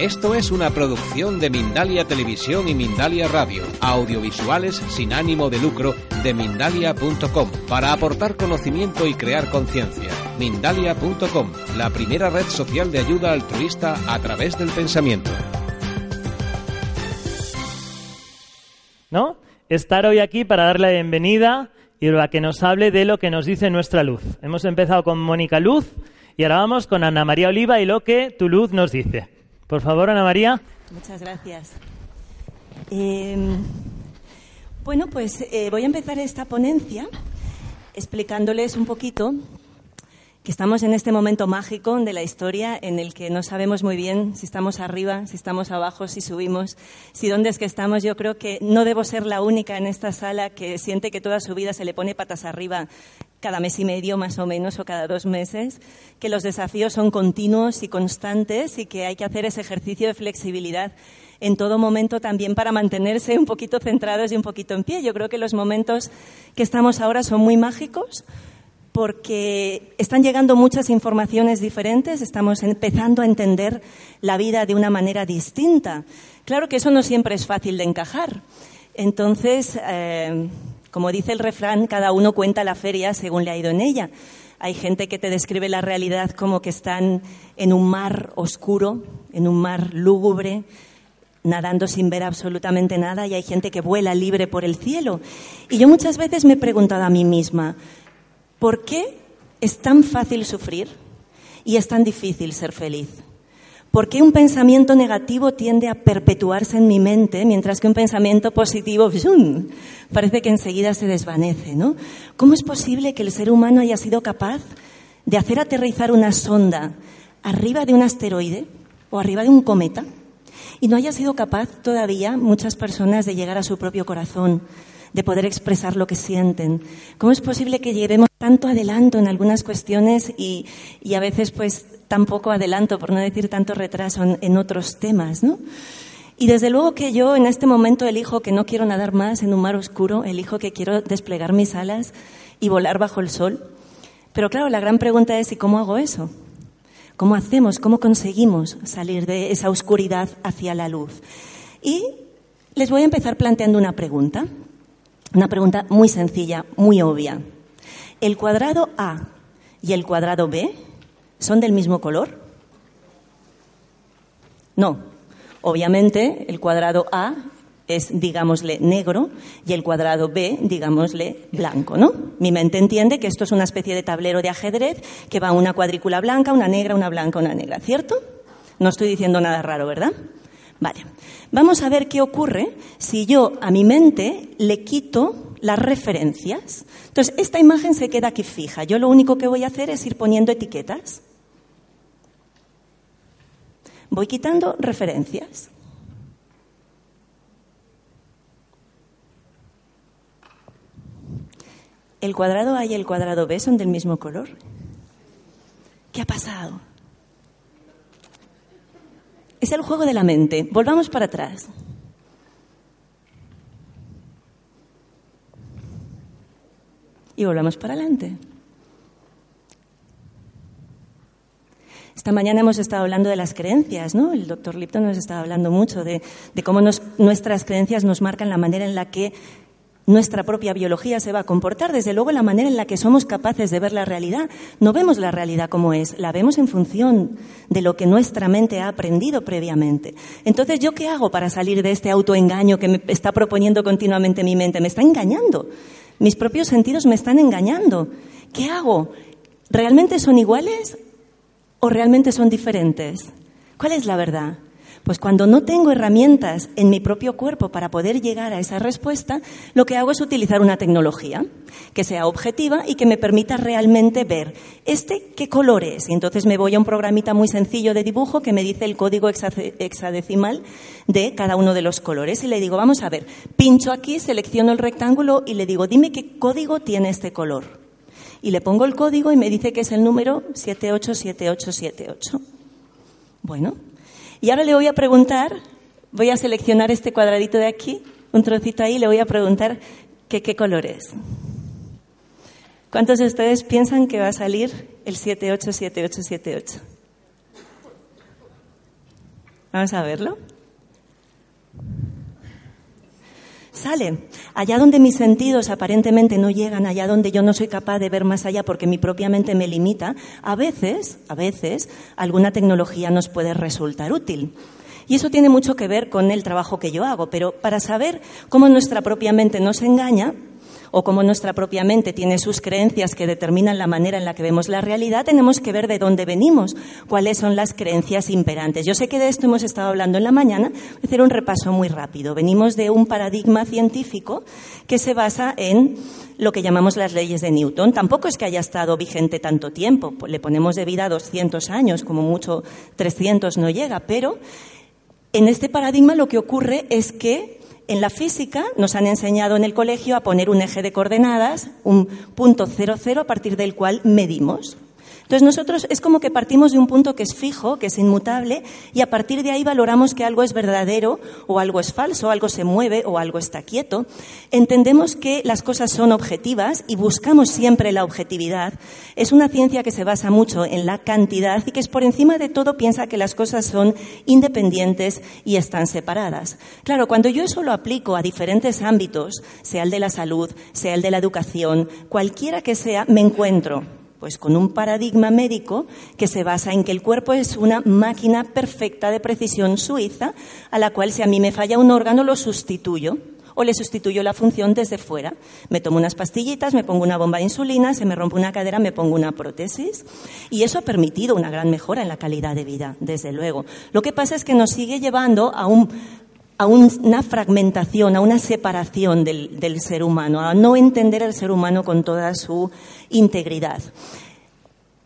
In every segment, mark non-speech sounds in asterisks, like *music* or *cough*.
Esto es una producción de Mindalia Televisión y Mindalia Radio, audiovisuales sin ánimo de lucro de mindalia.com, para aportar conocimiento y crear conciencia. Mindalia.com, la primera red social de ayuda altruista a través del pensamiento. ¿No? Estar hoy aquí para darle la bienvenida y para que nos hable de lo que nos dice nuestra luz. Hemos empezado con Mónica Luz y ahora vamos con Ana María Oliva y lo que tu luz nos dice. Por favor, Ana María. Muchas gracias. Eh, bueno, pues eh, voy a empezar esta ponencia explicándoles un poquito que estamos en este momento mágico de la historia en el que no sabemos muy bien si estamos arriba, si estamos abajo, si subimos, si dónde es que estamos. Yo creo que no debo ser la única en esta sala que siente que toda su vida se le pone patas arriba cada mes y medio más o menos o cada dos meses, que los desafíos son continuos y constantes y que hay que hacer ese ejercicio de flexibilidad en todo momento también para mantenerse un poquito centrados y un poquito en pie. Yo creo que los momentos que estamos ahora son muy mágicos porque están llegando muchas informaciones diferentes, estamos empezando a entender la vida de una manera distinta. Claro que eso no siempre es fácil de encajar. Entonces, eh, como dice el refrán, cada uno cuenta la feria según le ha ido en ella. Hay gente que te describe la realidad como que están en un mar oscuro, en un mar lúgubre, nadando sin ver absolutamente nada, y hay gente que vuela libre por el cielo. Y yo muchas veces me he preguntado a mí misma, ¿Por qué es tan fácil sufrir y es tan difícil ser feliz? ¿Por qué un pensamiento negativo tiende a perpetuarse en mi mente mientras que un pensamiento positivo parece que enseguida se desvanece? ¿no? ¿Cómo es posible que el ser humano haya sido capaz de hacer aterrizar una sonda arriba de un asteroide o arriba de un cometa y no haya sido capaz todavía muchas personas de llegar a su propio corazón, de poder expresar lo que sienten. ¿Cómo es posible que llevemos tanto adelanto en algunas cuestiones y, y a veces pues tan poco adelanto, por no decir tanto retraso en, otros temas, ¿no? Y desde luego que yo en este momento elijo que no quiero nadar más en un mar oscuro, elijo que quiero desplegar mis alas y volar bajo el sol. Pero claro, la gran pregunta es ¿y cómo hago eso? ¿Cómo hacemos? ¿Cómo conseguimos salir de esa oscuridad hacia la luz? Y les voy a empezar planteando una pregunta. Una pregunta muy sencilla, muy obvia. ¿El cuadrado A y el cuadrado B son del mismo color? No. Obviamente, el cuadrado A es, digámosle, negro y el cuadrado B, digámosle, blanco, ¿no? Mi mente entiende que esto es una especie de tablero de ajedrez que va una cuadrícula blanca, una negra, una blanca, una negra, ¿cierto? No estoy diciendo nada raro, ¿verdad? Vale. Vamos a ver qué ocurre si yo a mi mente le quito las referencias. Entonces, esta imagen se queda aquí fija. Yo lo único que voy a hacer es ir poniendo etiquetas. Voy quitando referencias. ¿El cuadrado A y el cuadrado B son del mismo color? ¿Qué ha pasado? Es el juego de la mente. Volvamos para atrás. Y volvamos para adelante. Esta mañana hemos estado hablando de las creencias, ¿no? El doctor Lipton nos estaba hablando mucho de, cómo nuestras creencias nos marcan la manera en la que nuestra propia biología se va a comportar, desde luego la manera en la que somos capaces de ver la realidad. No vemos la realidad como es, la vemos en función de lo que nuestra mente ha aprendido previamente. Entonces, ¿yo qué hago para salir de este autoengaño que me está proponiendo continuamente mi mente? Me está engañando. Mis propios sentidos me están engañando. ¿Qué hago? ¿Realmente son iguales o realmente son diferentes? ¿Cuál es la verdad? Pues cuando no tengo herramientas en mi propio cuerpo para poder llegar a esa respuesta, lo que hago es utilizar una tecnología que sea objetiva y que me permita realmente ver este qué color es. Y entonces me voy a un programita muy sencillo de dibujo que me dice el código hexadecimal de cada uno de los colores. Y le digo, vamos a ver, pincho aquí, selecciono el rectángulo y le digo, dime qué código tiene este color. Y le pongo el código y me dice que es el número 787878. Bueno, y ahora le voy a preguntar, voy a seleccionar este cuadradito de aquí, un trocito ahí, le voy a preguntar qué color es. ¿Cuántos de ustedes piensan que va a salir el 787878? Vamos a verlo. Sale. Allá donde mis sentidos aparentemente no llegan, allá donde yo no soy capaz de ver más allá porque mi propia mente me limita, a veces, a veces, alguna tecnología nos puede resultar útil. Y eso tiene mucho que ver con el trabajo que yo hago, pero para saber cómo nuestra propia mente nos engaña, o cómo nuestra propia mente tiene sus creencias que determinan la manera en la que vemos la realidad, tenemos que ver de dónde venimos, cuáles son las creencias imperantes. Yo sé que de esto hemos estado hablando en la mañana, voy a hacer un repaso muy rápido. Venimos de un paradigma científico que se basa en lo que llamamos las leyes de Newton. Tampoco es que haya estado vigente tanto tiempo, le ponemos de vida 200 años, como mucho 300 no llega, pero en este paradigma lo que ocurre es que en la física nos han enseñado en el colegio a poner un eje de coordenadas, un punto cero cero a partir del cual medimos. Entonces nosotros es como que partimos de un punto que es fijo, que es inmutable, y a partir de ahí valoramos que algo es verdadero o algo es falso, algo se mueve o algo está quieto. Entendemos que las cosas son objetivas y buscamos siempre la objetividad. Es una ciencia que se basa mucho en la cantidad y que es por encima de todo piensa que las cosas son independientes y están separadas. Claro, cuando yo eso lo aplico a diferentes ámbitos, sea el de la salud, sea el de la educación, cualquiera que sea, me encuentro pues con un paradigma médico que se basa en que el cuerpo es una máquina perfecta de precisión suiza a la cual si a mí me falla un órgano lo sustituyo o le sustituyo la función desde fuera. Me tomo unas pastillitas, me pongo una bomba de insulina, se me rompe una cadera, me pongo una prótesis. Y eso ha permitido una gran mejora en la calidad de vida, desde luego. Lo que pasa es que nos sigue llevando a un a una fragmentación, a una separación del, del, ser humano, a no entender al ser humano con toda su integridad.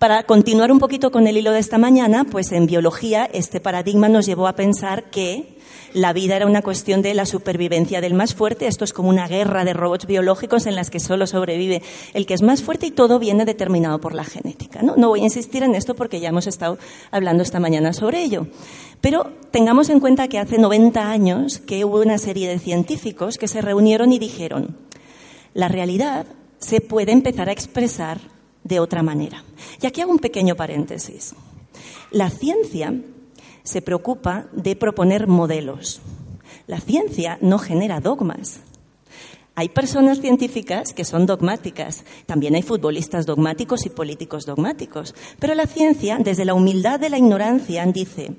Para continuar un poquito con el hilo de esta mañana, pues en biología este paradigma nos llevó a pensar que la vida era una cuestión de la supervivencia del más fuerte. Esto es como una guerra de robots biológicos en las que solo sobrevive el que es más fuerte y todo viene determinado por la genética. No, voy a insistir en esto porque ya hemos estado hablando esta mañana sobre ello. Pero tengamos en cuenta que hace 90 años que hubo una serie de científicos que se reunieron y dijeron, la realidad se puede empezar a expresar de otra manera. Y aquí hago un pequeño paréntesis. La ciencia se preocupa de proponer modelos. La ciencia no genera dogmas. Hay personas científicas que son dogmáticas, también hay futbolistas dogmáticos y políticos dogmáticos, pero la ciencia, desde la humildad de la ignorancia, dice,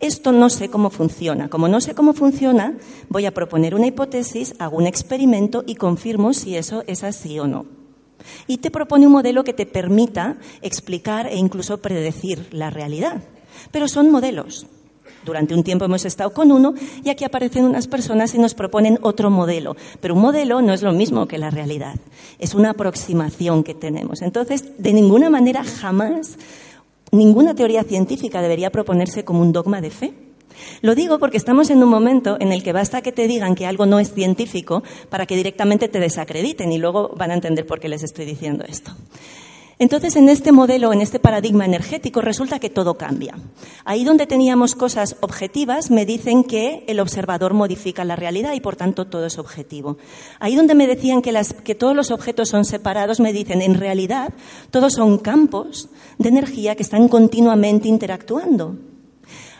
esto no sé cómo funciona, como no sé cómo funciona, voy a proponer una hipótesis, hago un experimento y confirmo si eso es así o no. Y te propone un modelo que te permita explicar e incluso predecir la realidad. Pero son modelos. Durante un tiempo hemos estado con uno y aquí aparecen unas personas y nos proponen otro modelo. Pero un modelo no es lo mismo que la realidad. Es una aproximación que tenemos. Entonces, de ninguna manera, jamás, ninguna teoría científica debería proponerse como un dogma de fe. Lo digo porque estamos en un momento en el que basta que te digan que algo no es científico para que directamente te desacrediten y luego van a entender por qué les estoy diciendo esto. Entonces, en este modelo, en este paradigma energético, resulta que todo cambia. Ahí donde teníamos cosas objetivas, me dicen que el observador modifica la realidad y, por tanto, todo es objetivo. Ahí donde me decían que, que todos los objetos son separados, me dicen, en realidad, todos son campos de energía que están continuamente interactuando.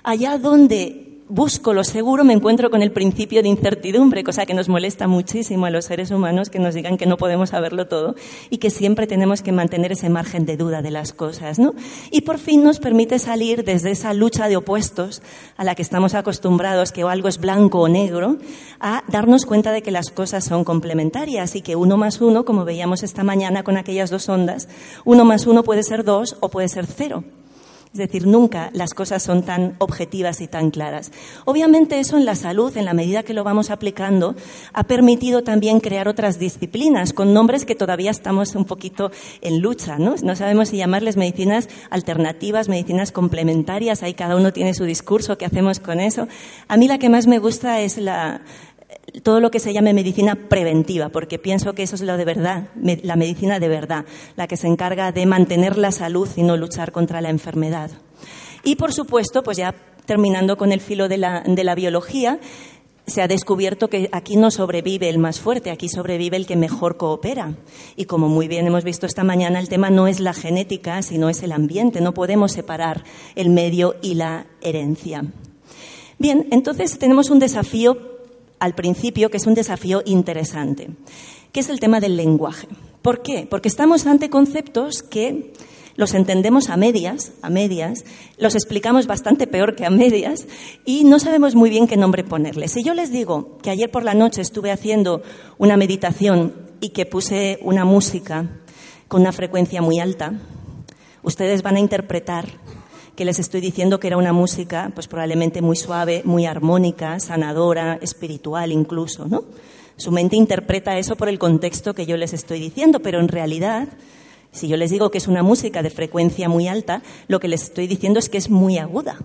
Allá donde busco lo seguro, me encuentro con el principio de incertidumbre, cosa que nos molesta muchísimo a los seres humanos que nos digan que no podemos saberlo todo y que siempre tenemos que mantener ese margen de duda de las cosas, ¿no? Y por fin nos permite salir desde esa lucha de opuestos a la que estamos acostumbrados, que algo es blanco o negro, a darnos cuenta de que las cosas son complementarias y que uno más uno, como veíamos esta mañana con aquellas dos ondas, uno más uno puede ser dos o puede ser cero. Es decir, nunca las cosas son tan objetivas y tan claras. Obviamente eso en la salud, en la medida que lo vamos aplicando, ha permitido también crear otras disciplinas con nombres que todavía estamos un poquito en lucha, ¿no? No sabemos si llamarles medicinas alternativas, medicinas complementarias, ahí cada uno tiene su discurso, ¿qué hacemos con eso? A mí la que más me gusta es la, todo lo que se llame medicina preventiva, porque pienso que eso es lo de verdad, la medicina de verdad, la que se encarga de mantener la salud y no luchar contra la enfermedad. Y, por supuesto, pues ya terminando con el filo de la, de la biología, se ha descubierto que aquí no sobrevive el más fuerte, aquí sobrevive el que mejor coopera. Y como muy bien hemos visto esta mañana, el tema no es la genética, sino es el ambiente. No podemos separar el medio y la herencia. Bien, entonces tenemos un desafío al principio que es un desafío interesante, que es el tema del lenguaje. ¿Por qué? Porque estamos ante conceptos que los entendemos a medias, a medias, los explicamos bastante peor que a medias y no sabemos muy bien qué nombre ponerles. Si yo les digo que ayer por la noche estuve haciendo una meditación y que puse una música con una frecuencia muy alta, ustedes van a interpretar que les estoy diciendo que era una música pues probablemente muy suave, muy armónica, sanadora, espiritual incluso, ¿no? Su mente interpreta eso por el contexto que yo les estoy diciendo, pero en realidad si yo les digo que es una música de frecuencia muy alta, lo que les estoy diciendo es que es muy aguda,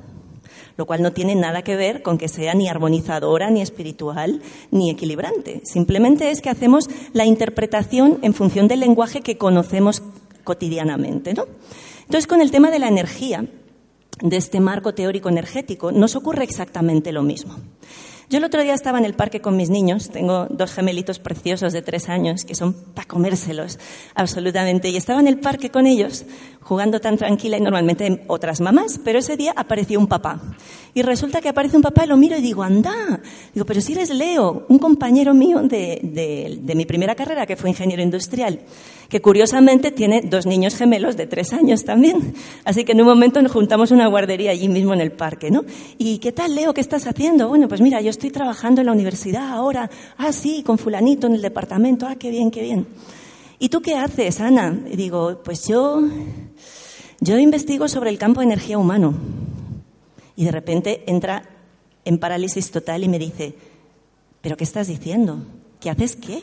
lo cual no tiene nada que ver con que sea ni armonizadora, ni espiritual, ni equilibrante. Simplemente es que hacemos la interpretación en función del lenguaje que conocemos cotidianamente. ¿no? Entonces, con el tema de la energía, de este marco teórico energético, nos ocurre exactamente lo mismo. Yo el otro día estaba en el parque con mis niños, tengo dos gemelitos preciosos de tres años que son para comérselos, absolutamente, y estaba en el parque con ellos jugando tan tranquila y normalmente otras mamás, pero ese día apareció un papá. Y resulta que aparece un papá y lo miro y digo, anda, digo, pero si eres Leo, un compañero mío de, de mi primera carrera, que fue ingeniero industrial que curiosamente tiene dos niños gemelos de tres años también. Así que en un momento nos juntamos una guardería allí mismo en el parque, ¿no? ¿Y qué tal, Leo? ¿Qué estás haciendo? Bueno, pues mira, yo estoy trabajando en la universidad ahora. Ah, sí, con fulanito en el departamento. Ah, qué bien, qué bien. ¿Y tú qué haces, Ana? Y digo, pues yo, yo investigo sobre el campo de energía humano. Y de repente entra en parálisis total y me dice, ¿pero qué estás diciendo? ¿Qué haces qué?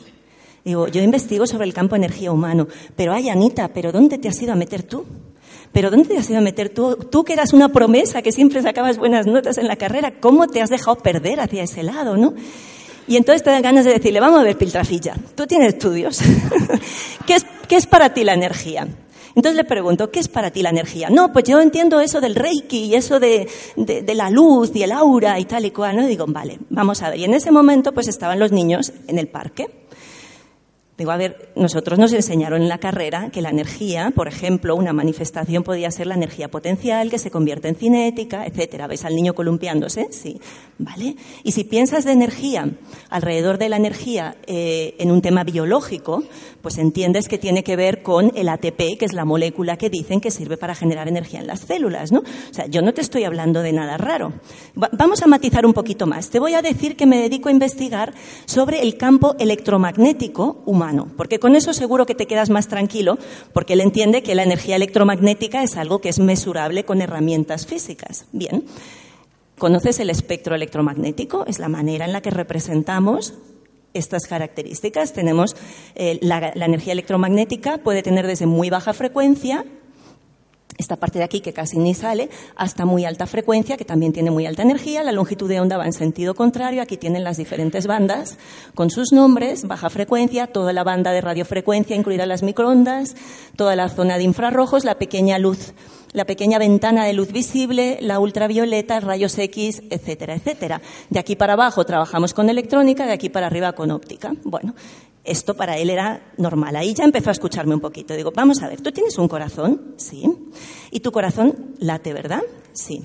Digo, yo investigo sobre el campo de energía humano, pero ay, Anita, ¿pero dónde te has ido a meter tú? ¿Pero dónde te has ido a meter tú? Tú que eras una promesa, que siempre sacabas buenas notas en la carrera, ¿cómo te has dejado perder hacia ese lado, no? Y entonces te dan ganas de decirle, vamos a ver, Piltrafilla, tú tienes estudios. *laughs* ¿Qué, es, ¿Qué es para ti la energía? Entonces le pregunto, ¿qué es para ti la energía? No, pues yo entiendo eso del reiki y eso de, de, de, la luz y el aura y tal y cual. ¿no? Y digo, vale, vamos a ver. Y en ese momento pues estaban los niños en el parque. Digo, a ver, nosotros nos enseñaron en la carrera que la energía, por ejemplo, una manifestación podía ser la energía potencial que se convierte en cinética, etcétera. ¿Ves al niño columpiándose? Sí. ¿Vale? Y si piensas de energía alrededor de la energía eh, en un tema biológico, pues entiendes que tiene que ver con el ATP, que es la molécula que dicen que sirve para generar energía en las células, ¿no? O sea, yo no te estoy hablando de nada raro. Va vamos a matizar un poquito más. Te voy a decir que me dedico a investigar sobre el campo electromagnético humano porque con eso seguro que te quedas más tranquilo, porque él entiende que la energía electromagnética es algo que es mesurable con herramientas físicas. Bien, ¿conoces el espectro electromagnético? Es la manera en la que representamos estas características. Tenemos eh, la, la energía electromagnética, puede tener desde muy baja frecuencia esta parte de aquí que casi ni sale, hasta muy alta frecuencia, que también tiene muy alta energía. La longitud de onda va en sentido contrario. Aquí tienen las diferentes bandas con sus nombres, baja frecuencia, toda la banda de radiofrecuencia, incluidas las microondas, toda la zona de infrarrojos, la pequeña luz, la pequeña ventana de luz visible, la ultravioleta, rayos X, etcétera, etcétera. De aquí para abajo trabajamos con electrónica, de aquí para arriba con óptica. Bueno, esto para él era normal. Ahí ya empezó a escucharme un poquito. Digo, vamos a ver, ¿tú tienes un corazón? Sí. ¿Y tu corazón late, verdad? Sí.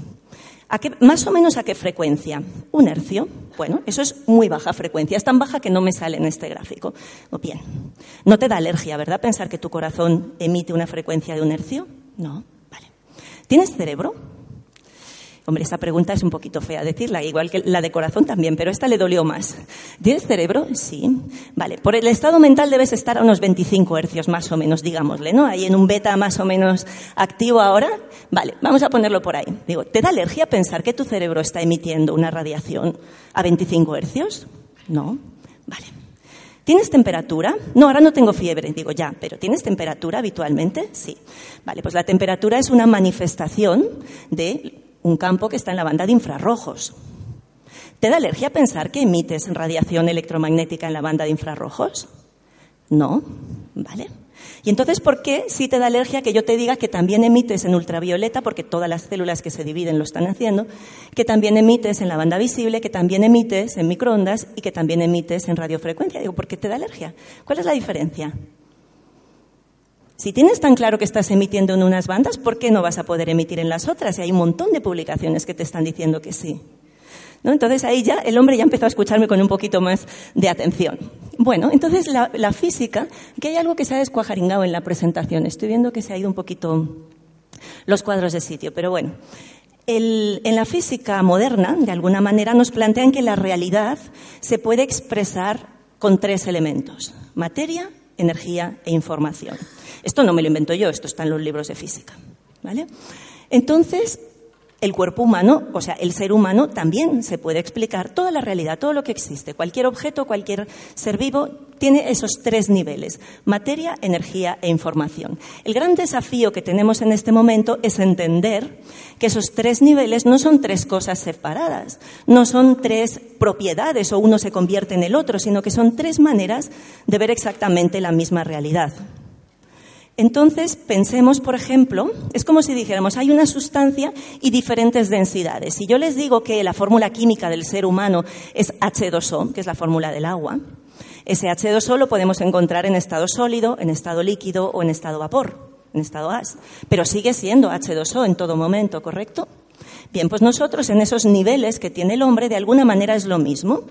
¿A qué, más o menos a qué frecuencia? Un hercio. Bueno, eso es muy baja frecuencia. Es tan baja que no me sale en este gráfico. Bien. No te da alergia, ¿verdad? Pensar que tu corazón emite una frecuencia de un hercio. No. Vale. ¿Tienes cerebro? Hombre, esa pregunta es un poquito fea decirla, igual que la de corazón también, pero esta le dolió más. ¿Tienes cerebro? Sí. Vale, por el estado mental debes estar a unos 25 hercios más o menos, digámosle, ¿no? Ahí en un beta más o menos activo ahora. Vale, vamos a ponerlo por ahí. Digo, ¿te da alergia pensar que tu cerebro está emitiendo una radiación a 25 hercios? No. Vale. ¿Tienes temperatura? No, ahora no tengo fiebre. Digo, ya, pero ¿tienes temperatura habitualmente? Sí. Vale, pues la temperatura es una manifestación de un campo que está en la banda de infrarrojos. ¿Te da alergia pensar que emites radiación electromagnética en la banda de infrarrojos? No, ¿vale? Y entonces, ¿por qué si te da alergia que yo te diga que también emites en ultravioleta, porque todas las células que se dividen lo están haciendo, que también emites en la banda visible, que también emites en microondas y que también emites en radiofrecuencia? Digo, ¿por qué te da alergia? ¿Cuál es la diferencia? Si tienes tan claro que estás emitiendo en unas bandas, ¿por qué no vas a poder emitir en las otras? Y hay un montón de publicaciones que te están diciendo que sí. ¿no? Entonces ahí ya el hombre ya empezó a escucharme con un poquito más de atención. Bueno, entonces la, física, que hay algo que se ha descuajaringado en la presentación. Estoy viendo que se ha ido un poquito los cuadros de sitio, pero bueno. En la física moderna, de alguna manera, nos plantean que la realidad se puede expresar con tres elementos, materia, energía e información. Esto no me lo invento yo, esto está en los libros de física. ¿vale? Entonces, el cuerpo humano, o sea, el ser humano también se puede explicar toda la realidad, todo lo que existe. Cualquier objeto, cualquier ser vivo tiene esos tres niveles, materia, energía e información. El gran desafío que tenemos en este momento es entender que esos tres niveles no son tres cosas separadas, no son tres propiedades o uno se convierte en el otro, sino que son tres maneras de ver exactamente la misma realidad. Entonces, pensemos, por ejemplo, es como si dijéramos, hay una sustancia y diferentes densidades. Si yo les digo que la fórmula química del ser humano es H2O, que es la fórmula del agua, ese H2O lo podemos encontrar en estado sólido, en estado líquido o en estado vapor, en estado gas, pero sigue siendo H2O en todo momento, ¿correcto? Bien, pues nosotros en esos niveles que tiene el hombre, de alguna manera es lo mismo.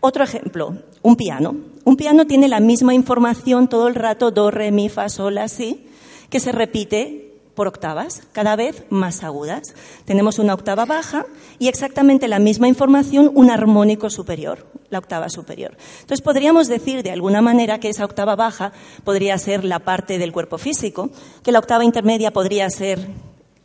Otro ejemplo, un piano. Un piano tiene la misma información todo el rato, do, re, mi, fa, sol, la, si, que se repite por octavas, cada vez más agudas. Tenemos una octava baja y exactamente la misma información, un armónico superior, la octava superior. Entonces podríamos decir de alguna manera que esa octava baja podría ser la parte del cuerpo físico, que la octava intermedia podría ser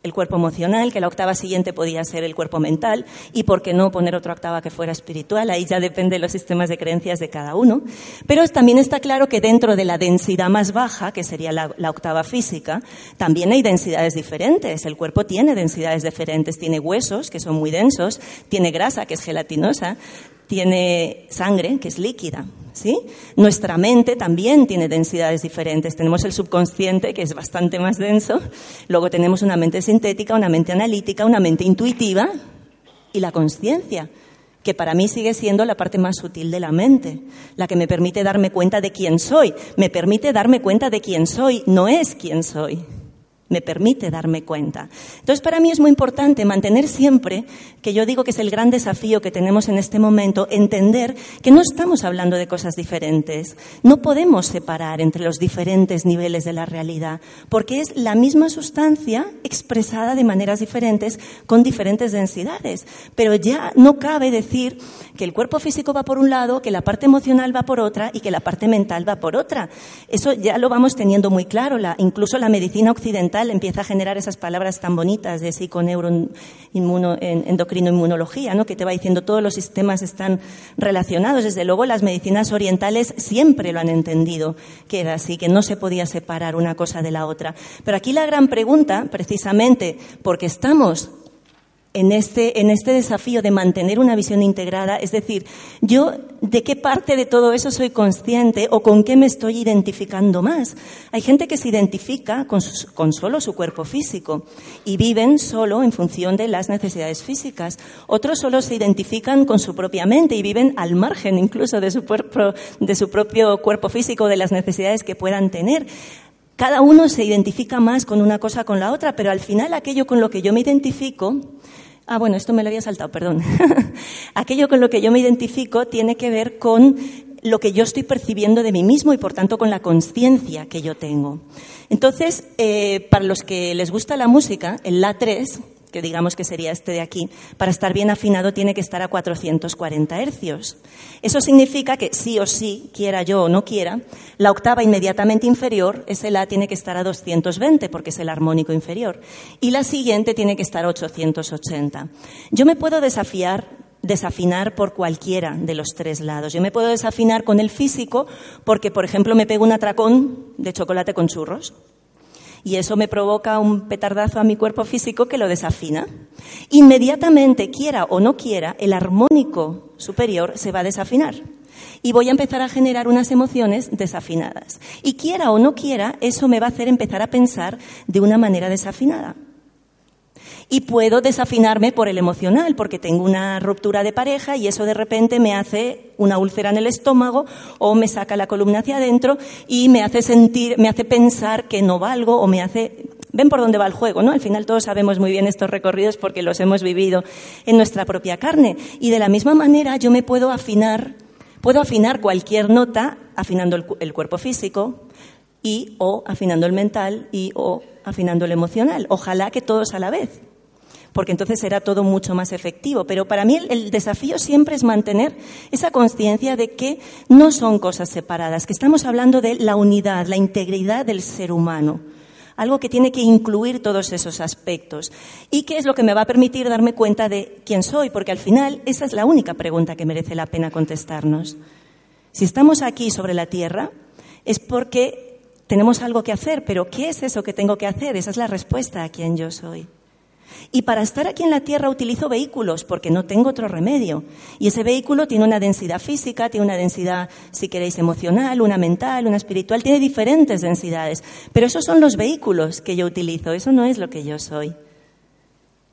el cuerpo emocional, que la octava siguiente podía ser el cuerpo mental, y por qué no poner otra octava que fuera espiritual, ahí ya depende de los sistemas de creencias de cada uno. Pero también está claro que dentro de la densidad más baja, que sería la, la octava física, también hay densidades diferentes. El cuerpo tiene densidades diferentes, tiene huesos, que son muy densos, tiene grasa, que es gelatinosa, tiene sangre, que es líquida. ¿sí? Nuestra mente también tiene densidades diferentes. Tenemos el subconsciente, que es bastante más denso. Luego tenemos una mente sintética, una mente analítica, una mente intuitiva y la conciencia, que para mí sigue siendo la parte más sutil de la mente, la que me permite darme cuenta de quién soy. Me permite darme cuenta de quién soy, no es quién soy me permite darme cuenta. Entonces, para mí es muy importante mantener siempre, que yo digo que es el gran desafío que tenemos en este momento, entender que no estamos hablando de cosas diferentes. No podemos separar entre los diferentes niveles de la realidad, porque es la misma sustancia expresada de maneras diferentes con diferentes densidades. Pero ya no cabe decir que el cuerpo físico va por un lado, que la parte emocional va por otra y que la parte mental va por otra. Eso ya lo vamos teniendo muy claro. La, incluso la medicina occidental empieza a generar esas palabras tan bonitas de endocrino inmunología, ¿no? que te va diciendo todos los sistemas están relacionados. Desde luego las medicinas orientales siempre lo han entendido, que era así, que no se podía separar una cosa de la otra. Pero aquí la gran pregunta, precisamente porque estamos en este, en este desafío de mantener una visión integrada, es decir, yo de qué parte de todo eso soy consciente o con qué me estoy identificando más. Hay gente que se identifica con, con solo su cuerpo físico y viven solo en función de las necesidades físicas. Otros solo se identifican con su propia mente y viven al margen incluso de su, de su propio cuerpo físico, de las necesidades que puedan tener. Cada uno se identifica más con una cosa con la otra, pero al final aquello con lo que yo me identifico Ah, bueno, esto me lo había saltado, perdón. *laughs* Aquello con lo que yo me identifico tiene que ver con lo que yo estoy percibiendo de mí mismo y, por tanto, con la conciencia que yo tengo. Entonces, eh, para los que les gusta la música, el La 3 que digamos que sería este de aquí, para estar bien afinado tiene que estar a 440 hercios. Eso significa que sí o sí, quiera yo o no quiera, la octava inmediatamente inferior, ese La, tiene que estar a 220 porque es el armónico inferior. Y la siguiente tiene que estar a 880. Yo me puedo desafiar desafinar por cualquiera de los tres lados. Yo me puedo desafinar con el físico porque, por ejemplo, me pego un atracón de chocolate con churros y eso me provoca un petardazo a mi cuerpo físico que lo desafina. Inmediatamente, quiera o no quiera, el armónico superior se va a desafinar y voy a empezar a generar unas emociones desafinadas. Y quiera o no quiera, eso me va a hacer empezar a pensar de una manera desafinada y puedo desafinarme por el emocional, porque tengo una ruptura de pareja y eso de repente me hace una úlcera en el estómago o me saca la columna hacia adentro y me hace sentir, me hace pensar que no valgo o me hace Ven por dónde va el juego, ¿no? Al final todos sabemos muy bien estos recorridos porque los hemos vivido en nuestra propia carne. Y de la misma manera yo me puedo afinar, puedo afinar cualquier nota afinando el, el cuerpo físico y o afinando el mental y o afinando el emocional. Ojalá que todos a la vez porque entonces será todo mucho más efectivo. Pero para mí el, desafío siempre es mantener esa conciencia de que no son cosas separadas, que estamos hablando de la unidad, la integridad del ser humano algo que tiene que incluir todos esos aspectos. ¿Y qué es lo que me va a permitir darme cuenta de quién soy? Porque al final esa es la única pregunta que merece la pena contestarnos. Si estamos aquí sobre la Tierra es porque tenemos algo que hacer, pero ¿qué es eso que tengo que hacer? Esa es la respuesta a quién yo soy. Y para estar aquí en la Tierra utilizo vehículos porque no tengo otro remedio. Y ese vehículo tiene una densidad física, tiene una densidad, si queréis, emocional, una mental, una espiritual, tiene diferentes densidades. Pero esos son los vehículos que yo utilizo, eso no es lo que yo soy.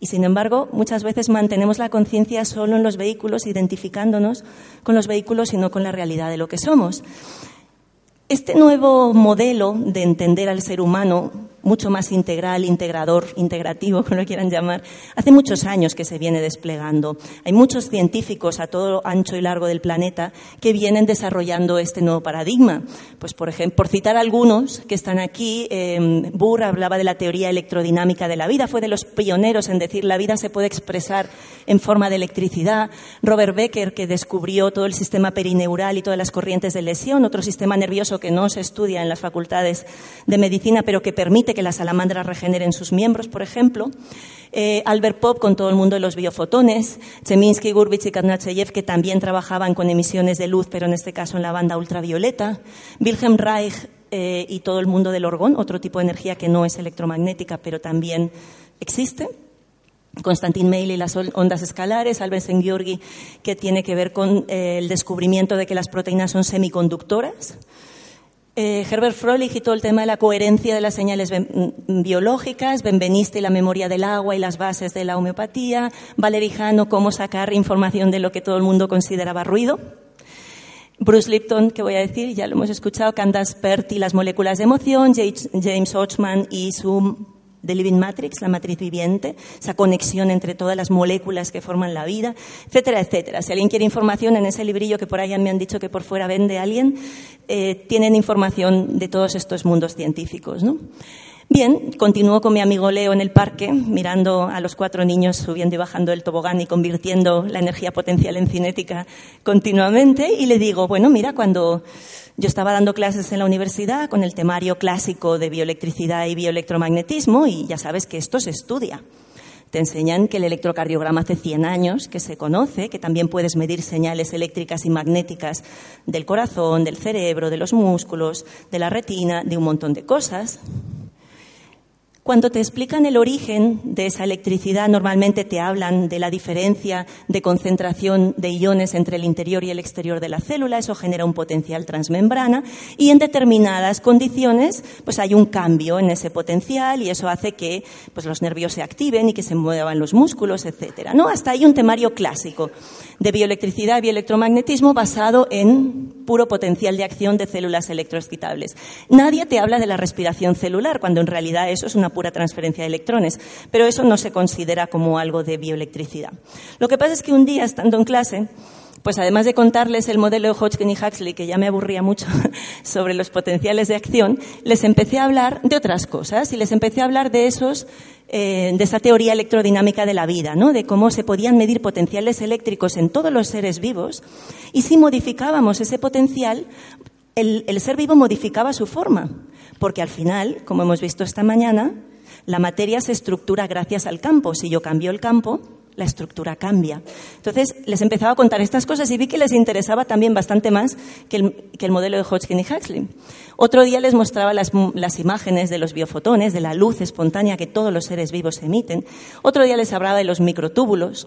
Y sin embargo, muchas veces mantenemos la conciencia solo en los vehículos, identificándonos con los vehículos y no con la realidad de lo que somos. Este nuevo modelo de entender al ser humano mucho más integral, integrador, integrativo, *laughs* como lo quieran llamar, hace muchos años que se viene desplegando. Hay muchos científicos a todo ancho y largo del planeta que vienen desarrollando este nuevo paradigma. Pues, por ejemplo, por citar algunos que están aquí, eh, Burr hablaba de la teoría electrodinámica de la vida, fue de los pioneros en decir la vida se puede expresar en forma de electricidad. Robert Becker, que descubrió todo el sistema perineural y todas las corrientes de lesión, otro sistema nervioso que no se estudia en las facultades de medicina, pero que permite que las salamandras regeneren sus miembros, por ejemplo. Eh, Albert Pop con todo el mundo de los biofotones, Cheminsky, Gurbich y Karnacheyev que también trabajaban con emisiones de luz, pero en este caso en la banda ultravioleta. Wilhelm Reich eh, y todo el mundo del orgón, otro tipo de energía que no es electromagnética, pero también existe. Constantin Meil y las ondas escalares, Albert Szent-Györgyi, que tiene que ver con eh, el descubrimiento de que las proteínas son semiconductoras. Eh, Herbert Froelich y todo el tema de la coherencia de las señales biológicas, Benveniste y la memoria del agua y las bases de la homeopatía, Valerijano, cómo sacar información de lo que todo el mundo consideraba ruido. Bruce Lipton, que voy a decir, ya lo hemos escuchado, Candace Pert y las moléculas de emoción, James Hodgman y su The Living Matrix, la matriz viviente, esa conexión entre todas las moléculas que forman la vida, etcétera, etcétera. Si alguien quiere información en ese librillo que por ahí me han dicho que por fuera vende alguien, eh, tienen información de todos estos mundos científicos. ¿no? Bien, continúo con mi amigo Leo en el parque, mirando a los cuatro niños subiendo y bajando el tobogán y convirtiendo la energía potencial en cinética continuamente, y le digo, bueno, mira, cuando yo estaba dando clases en la universidad con el temario clásico de bioelectricidad y bioelectromagnetismo y ya sabes que esto se estudia. Te enseñan que el electrocardiograma hace 100 años, que se conoce, que también puedes medir señales eléctricas y magnéticas del corazón, del cerebro, de los músculos, de la retina, de un montón de cosas. Cuando te explican el origen de esa electricidad, normalmente te hablan de la diferencia de concentración de iones entre el interior y el exterior de la célula. Eso genera un potencial transmembrana y en determinadas condiciones, pues hay un cambio en ese potencial y eso hace que pues, los nervios se activen y que se muevan los músculos, etcétera. ¿no? Hasta ahí un temario clásico de bioelectricidad y bioelectromagnetismo basado en puro potencial de acción de células electroexcitables. Nadie te habla de la respiración celular, cuando en realidad eso es una pura transferencia de electrones, pero eso no se considera como algo de bioelectricidad. Lo que pasa es que un día, estando en clase, pues además de contarles el modelo de Hodgkin y Huxley, que ya me aburría mucho *laughs* sobre los potenciales de acción, les empecé a hablar de otras cosas y les empecé a hablar de esos eh, de esa teoría electrodinámica de la vida, ¿no? de cómo se podían medir potenciales eléctricos en todos los seres vivos y si modificábamos ese potencial, el ser vivo modificaba su forma, porque al final, como hemos visto esta mañana, la materia se estructura gracias al campo. Si yo cambio el campo, la estructura cambia. Entonces, les empezaba a contar estas cosas y vi que les interesaba también bastante más que el, modelo de Hodgkin y Huxley. Otro día les mostraba las, las, imágenes de los biofotones, de la luz espontánea que todos los seres vivos emiten. Otro día les hablaba de los microtúbulos.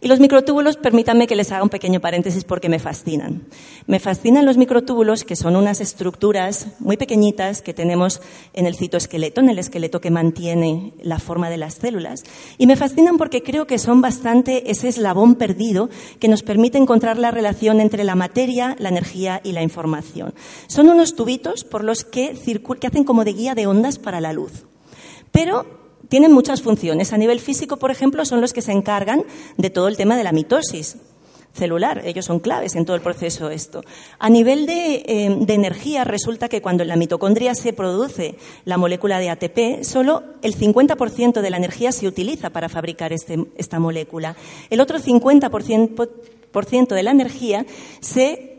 Y los microtúbulos, permítanme que les haga un pequeño paréntesis porque me fascinan. Me fascinan los microtúbulos, que son unas estructuras muy pequeñitas que tenemos en el citoesqueleto, en el esqueleto que mantiene la forma de las células. Y me fascinan porque creo que son bastante ese eslabón perdido que nos permite encontrar la relación entre la materia, la energía y la información. Son unos tubitos por los que, que hacen como de guía de ondas para la luz. Pero tienen muchas funciones. A nivel físico, por ejemplo, son los que se encargan de todo el tema de la mitosis celular. Ellos son claves en todo el proceso esto. A nivel de, eh, energía, resulta que cuando en la mitocondria se produce la molécula de ATP, solo el 50% de la energía se utiliza para fabricar este, esta molécula. El otro 50% de la energía se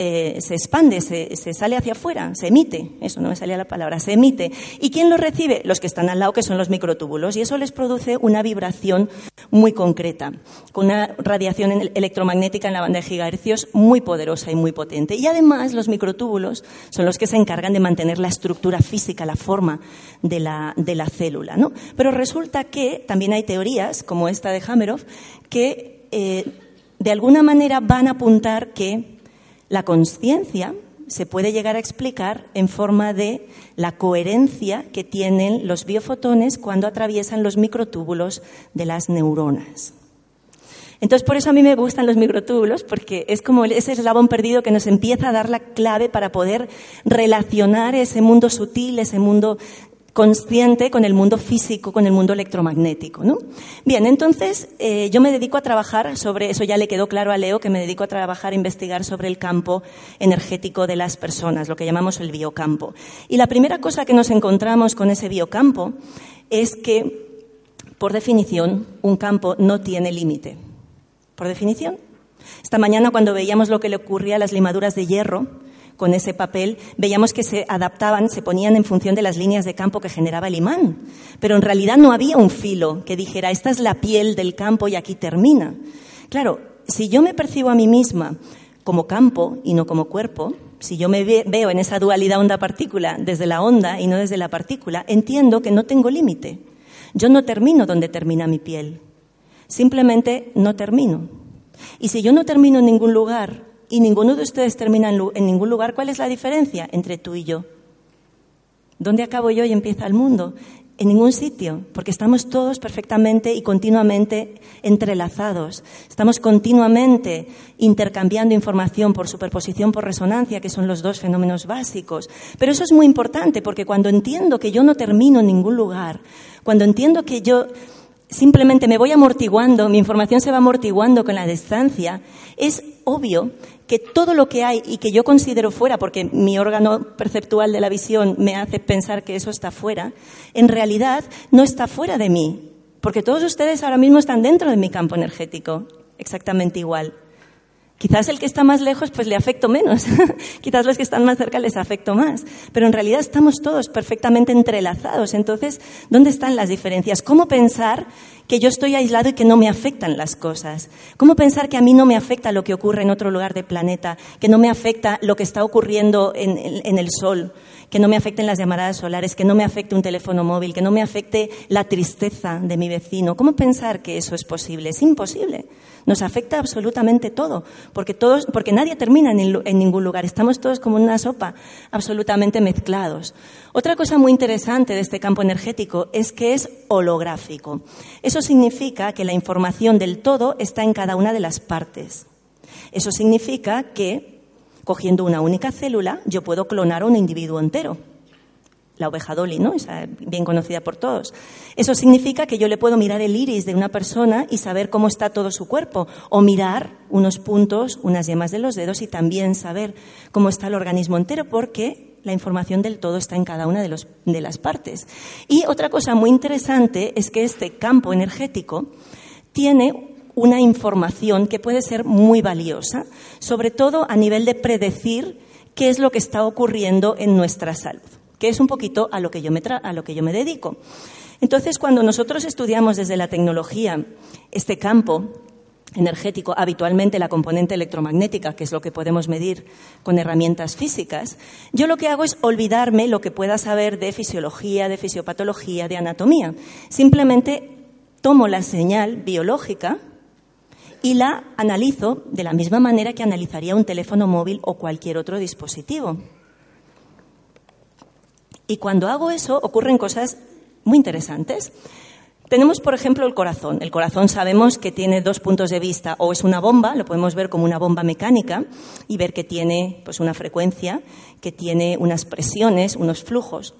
eh, se expande, se, sale hacia afuera, se emite, eso no me salía la palabra, se emite. ¿Y quién lo recibe? Los que están al lado, que son los microtúbulos, y eso les produce una vibración muy concreta, con una radiación electromagnética en la banda de gigahercios muy poderosa y muy potente. Y además los microtúbulos son los que se encargan de mantener la estructura física, la forma de la, de la célula. ¿no? Pero resulta que también hay teorías, como esta de Hameroff, que eh, de alguna manera van a apuntar que la conciencia se puede llegar a explicar en forma de la coherencia que tienen los biofotones cuando atraviesan los microtúbulos de las neuronas. Entonces, por eso a mí me gustan los microtúbulos, porque es como ese eslabón perdido que nos empieza a dar la clave para poder relacionar ese mundo sutil, ese mundo consciente con el mundo físico, con el mundo electromagnético. ¿no? Bien, entonces eh, yo me dedico a trabajar sobre, eso ya le quedó claro a Leo, que me dedico a trabajar, a investigar sobre el campo energético de las personas, lo que llamamos el biocampo. Y la primera cosa que nos encontramos con ese biocampo es que, por definición, un campo no tiene límite. Por definición. Esta mañana cuando veíamos lo que le ocurría a las limaduras de hierro, con ese papel, veíamos que se adaptaban, se ponían en función de las líneas de campo que generaba el imán. Pero en realidad no había un filo que dijera, esta es la piel del campo y aquí termina. Claro, si yo me percibo a mí misma como campo y no como cuerpo, si yo me veo en esa dualidad onda-partícula desde la onda y no desde la partícula, entiendo que no tengo límite. Yo no termino donde termina mi piel. Simplemente no termino. Y si yo no termino en ningún lugar, y ninguno de ustedes termina en, ningún lugar, ¿cuál es la diferencia entre tú y yo? ¿Dónde acabo yo y empieza el mundo? En ningún sitio, porque estamos todos perfectamente y continuamente entrelazados. Estamos continuamente intercambiando información por superposición, por resonancia, que son los dos fenómenos básicos. Pero eso es muy importante, porque cuando entiendo que yo no termino en ningún lugar, cuando entiendo que yo simplemente me voy amortiguando, mi información se va amortiguando con la distancia, es obvio que todo lo que hay y que yo considero fuera, porque mi órgano perceptual de la visión me hace pensar que eso está fuera, en realidad no está fuera de mí, porque todos ustedes ahora mismo están dentro de mi campo energético, exactamente igual. Quizás el que está más lejos pues le afecto menos, *laughs* quizás los que están más cerca les afecto más, pero en realidad estamos todos perfectamente entrelazados. Entonces, ¿dónde están las diferencias? ¿Cómo pensar que yo estoy aislado y que no me afectan las cosas? ¿Cómo pensar que a mí no me afecta lo que ocurre en otro lugar del planeta, que no me afecta lo que está ocurriendo en, en el Sol? Que no me afecten las llamadas solares, que no me afecte un teléfono móvil, que no me afecte la tristeza de mi vecino. ¿Cómo pensar que eso es posible? Es imposible. Nos afecta absolutamente todo, porque, todos, porque nadie termina en, en ningún lugar. Estamos todos como una sopa, absolutamente mezclados. Otra cosa muy interesante de este campo energético es que es holográfico. Eso significa que la información del todo está en cada una de las partes. Eso significa que, cogiendo una única célula, yo puedo clonar a un individuo entero la oveja Dolly, ¿no? Bien conocida por todos. Eso significa que yo le puedo mirar el iris de una persona y saber cómo está todo su cuerpo, o mirar unos puntos, unas yemas de los dedos y también saber cómo está el organismo entero, porque la información del todo está en cada una de las partes. Y otra cosa muy interesante es que este campo energético tiene una información que puede ser muy valiosa, sobre todo a nivel de predecir qué es lo que está ocurriendo en nuestra salud que es un poquito a lo que yo me, a lo que yo me dedico. Entonces, cuando nosotros estudiamos desde la tecnología este campo energético, habitualmente la componente electromagnética, que es lo que podemos medir con herramientas físicas, yo lo que hago es olvidarme lo que pueda saber de fisiología, de fisiopatología, de anatomía. Simplemente tomo la señal biológica y la analizo de la misma manera que analizaría un teléfono móvil o cualquier otro dispositivo. Y cuando hago eso ocurren cosas muy interesantes. Tenemos, por ejemplo, el corazón. El corazón sabemos que tiene dos puntos de vista, o es una bomba, lo podemos ver como una bomba mecánica, y ver que tiene pues, una frecuencia, que tiene unas presiones, unos flujos.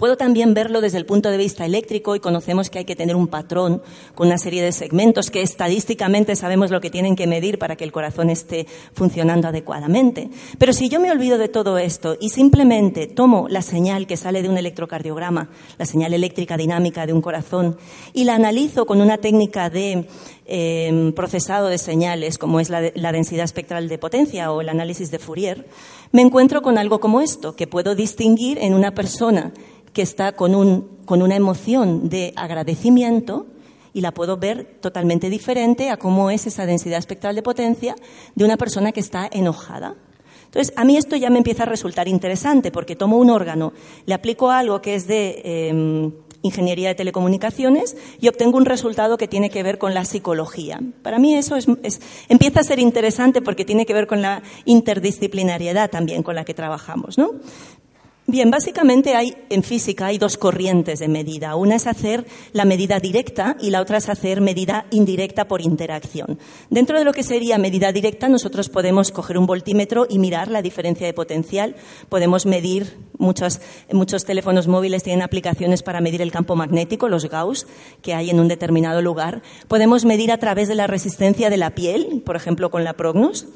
Puedo también verlo desde el punto de vista eléctrico y conocemos que hay que tener un patrón con una serie de segmentos que estadísticamente sabemos lo que tienen que medir para que el corazón esté funcionando adecuadamente. Pero si yo me olvido de todo esto y simplemente tomo la señal que sale de un electrocardiograma, la señal eléctrica dinámica de un corazón, y la analizo con una técnica de eh, procesado de señales, como es la densidad espectral de potencia o el análisis de Fourier, me encuentro con algo como esto, que puedo distinguir en una persona que está con, un, con una emoción de agradecimiento y la puedo ver totalmente diferente a cómo es esa densidad espectral de potencia de una persona que está enojada. Entonces, a mí esto ya me empieza a resultar interesante porque tomo un órgano, le aplico algo que es de em, ingeniería de telecomunicaciones y obtengo un resultado que tiene que ver con la psicología. Para mí eso es, empieza a ser interesante porque tiene que ver con la interdisciplinariedad también con la que trabajamos, ¿no? Bien, básicamente hay en física hay dos corrientes de medida. Una es hacer la medida directa y la otra es hacer medida indirecta por interacción. Dentro de lo que sería medida directa, nosotros podemos coger un voltímetro y mirar la diferencia de potencial. Podemos medir muchos, muchos teléfonos móviles tienen aplicaciones para medir el campo magnético, los Gauss, que hay en un determinado lugar. Podemos medir a través de la resistencia de la piel, por ejemplo, con la Prognos.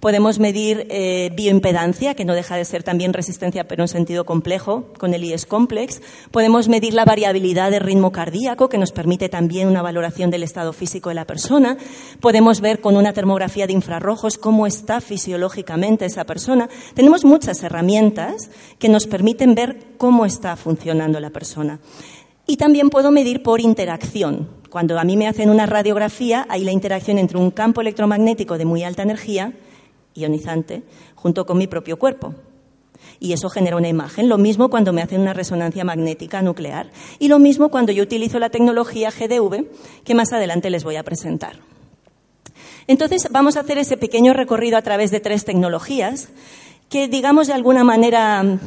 Podemos medir eh, bioimpedancia, que no deja de ser también resistencia, pero en sentido complejo, con el IS Complex. Podemos medir la variabilidad de ritmo cardíaco, que nos permite también una valoración del estado físico de la persona. Podemos ver con una termografía de infrarrojos cómo está fisiológicamente esa persona. Tenemos muchas herramientas que nos permiten ver cómo está funcionando la persona. Y también puedo medir por interacción. Cuando a mí me hacen una radiografía, hay la interacción entre un campo electromagnético de muy alta energía ionizante junto con mi propio cuerpo. Y eso genera una imagen. Lo mismo cuando me hacen una resonancia magnética nuclear. Y lo mismo cuando yo utilizo la tecnología GDV, que más adelante les voy a presentar. Entonces, vamos a hacer ese pequeño recorrido a través de tres tecnologías que, digamos, de alguna manera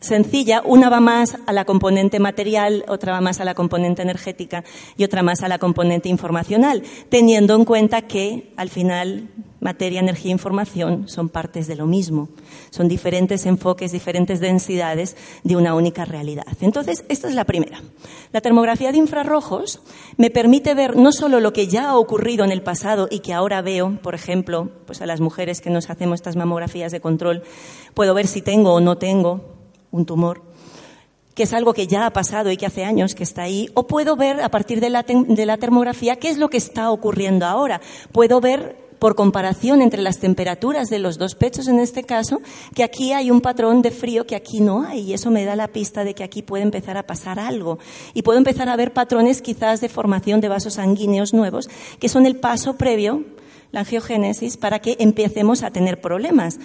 sencilla. Una va más a la componente material, otra va más a la componente energética y otra más a la componente informacional, teniendo en cuenta que al final materia, energía e información son partes de lo mismo. Son diferentes enfoques, diferentes densidades de una única realidad. Entonces, esta es la primera. La termografía de infrarrojos me permite ver no solo lo que ya ha ocurrido en el pasado y que ahora veo, por ejemplo, pues a las mujeres que nos hacemos estas mamografías de control, puedo ver si tengo o no tengo un tumor, que es algo que ya ha pasado y que hace años que está ahí, o puedo ver a partir de la, termografía qué es lo que está ocurriendo ahora. Puedo ver por comparación entre las temperaturas de los dos pechos en este caso, que aquí hay un patrón de frío que aquí no hay y eso me da la pista de que aquí puede empezar a pasar algo y puedo empezar a ver patrones quizás de formación de vasos sanguíneos nuevos que son el paso previo, la angiogénesis, para que empecemos a tener problemas.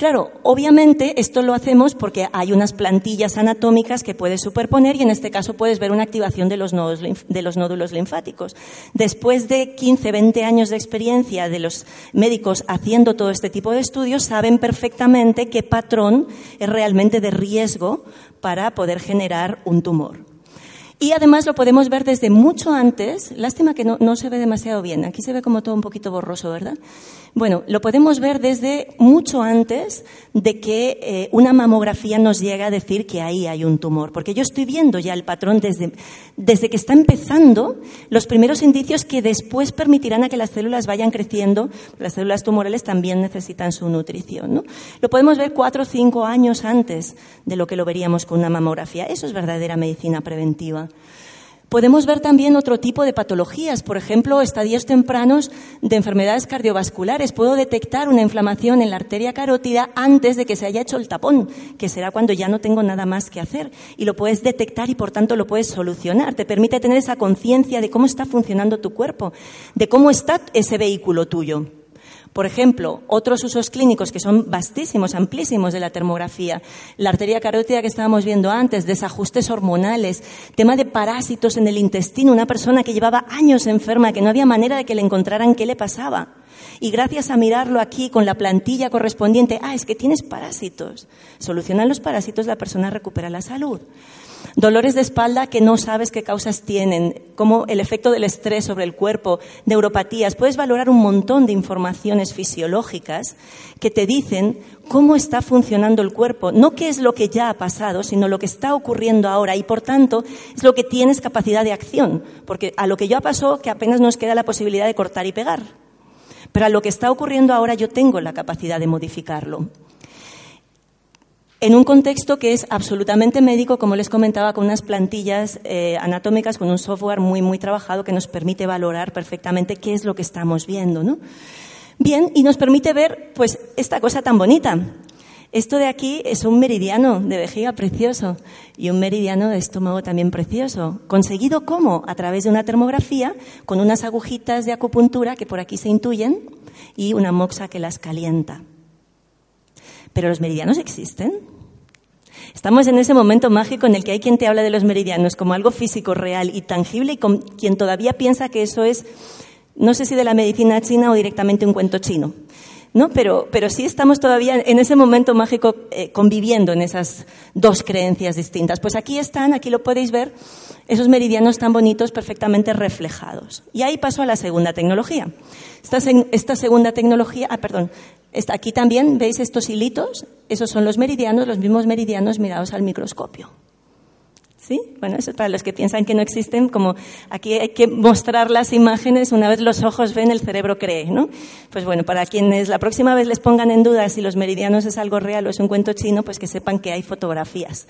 Claro, obviamente esto lo hacemos porque hay unas plantillas anatómicas que puedes superponer y en este caso puedes ver una activación de los, nódulos linfáticos. Después de 15, 20 años de experiencia de los médicos haciendo todo este tipo de estudios, saben perfectamente qué patrón es realmente de riesgo para poder generar un tumor. Y además lo podemos ver desde mucho antes. Lástima que no, se ve demasiado bien. Aquí se ve como todo un poquito borroso, ¿verdad? Bueno, lo podemos ver desde mucho antes de que eh, una mamografía nos llegue a decir que ahí hay un tumor. Porque yo estoy viendo ya el patrón desde, desde que está empezando los primeros indicios que después permitirán a que las células vayan creciendo. Las células tumorales también necesitan su nutrición. ¿no? Lo podemos ver cuatro o cinco años antes de lo que lo veríamos con una mamografía. Eso es verdadera medicina preventiva. Podemos ver también otro tipo de patologías, por ejemplo, estadios tempranos de enfermedades cardiovasculares. Puedo detectar una inflamación en la arteria carótida antes de que se haya hecho el tapón, que será cuando ya no tengo nada más que hacer. Y lo puedes detectar y por tanto lo puedes solucionar. Te permite tener esa conciencia de cómo está funcionando tu cuerpo, de cómo está ese vehículo tuyo. Por ejemplo, otros usos clínicos que son vastísimos, amplísimos de la termografía, la arteria carótida que estábamos viendo antes, desajustes hormonales, tema de parásitos en el intestino, una persona que llevaba años enferma, que no había manera de que le encontraran qué le pasaba. Y gracias a mirarlo aquí con la plantilla correspondiente, ah, es que tienes parásitos. Solucionan los parásitos, la persona recupera la salud. Dolores de espalda que no sabes qué causas tienen, como el efecto del estrés sobre el cuerpo, neuropatías. Puedes valorar un montón de informaciones fisiológicas que te dicen cómo está funcionando el cuerpo. No qué es lo que ya ha pasado, sino lo que está ocurriendo ahora. Y por tanto, es lo que tienes capacidad de acción. Porque a lo que ya pasó, que apenas nos queda la posibilidad de cortar y pegar. Pero a lo que está ocurriendo ahora, yo tengo la capacidad de modificarlo en un contexto que es absolutamente médico, como les comentaba, con unas plantillas eh, anatómicas, con un software muy, muy trabajado que nos permite valorar perfectamente qué es lo que estamos viendo, ¿no? Bien, y nos permite ver, pues, esta cosa tan bonita. Esto de aquí es un meridiano de vejiga precioso y un meridiano de estómago también precioso. ¿Conseguido cómo? A través de una termografía con unas agujitas de acupuntura que por aquí se intuyen y una moxa que las calienta. Pero los meridianos existen. Estamos en ese momento mágico en el que hay quien te habla de los meridianos como algo físico, real y tangible y con quien todavía piensa que eso es, no sé si de la medicina china o directamente un cuento chino. ¿no? Pero, pero sí estamos todavía en ese momento mágico eh, conviviendo en esas dos creencias distintas. Pues aquí están, aquí lo podéis ver, esos meridianos tan bonitos perfectamente reflejados. Y ahí paso a la segunda tecnología. Esta, segunda tecnología, ah, perdón, aquí también veis estos hilitos, esos son los meridianos, los mismos meridianos mirados al microscopio. ¿Sí? Bueno, eso es para los que piensan que no existen, como aquí hay que mostrar las imágenes, una vez los ojos ven, el cerebro cree, ¿no? Pues bueno, para quienes la próxima vez les pongan en duda si los meridianos es algo real o es un cuento chino, pues que sepan que hay fotografías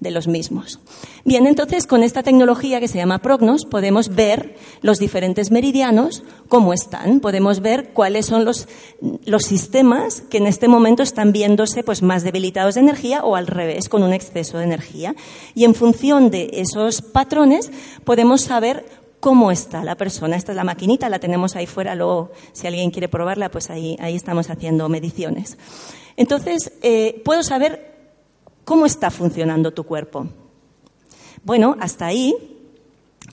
de los mismos. Bien, entonces con esta tecnología que se llama Prognos podemos ver los diferentes meridianos, cómo están, podemos ver cuáles son los, los sistemas que en este momento están viéndose pues, más debilitados de energía o al revés, con un exceso de energía. Y en función de esos patrones podemos saber cómo está la persona. Esta es la maquinita, la tenemos ahí fuera, luego si alguien quiere probarla, pues ahí, ahí estamos haciendo mediciones. Entonces, eh, puedo saber ¿Cómo está funcionando tu cuerpo? Bueno, hasta ahí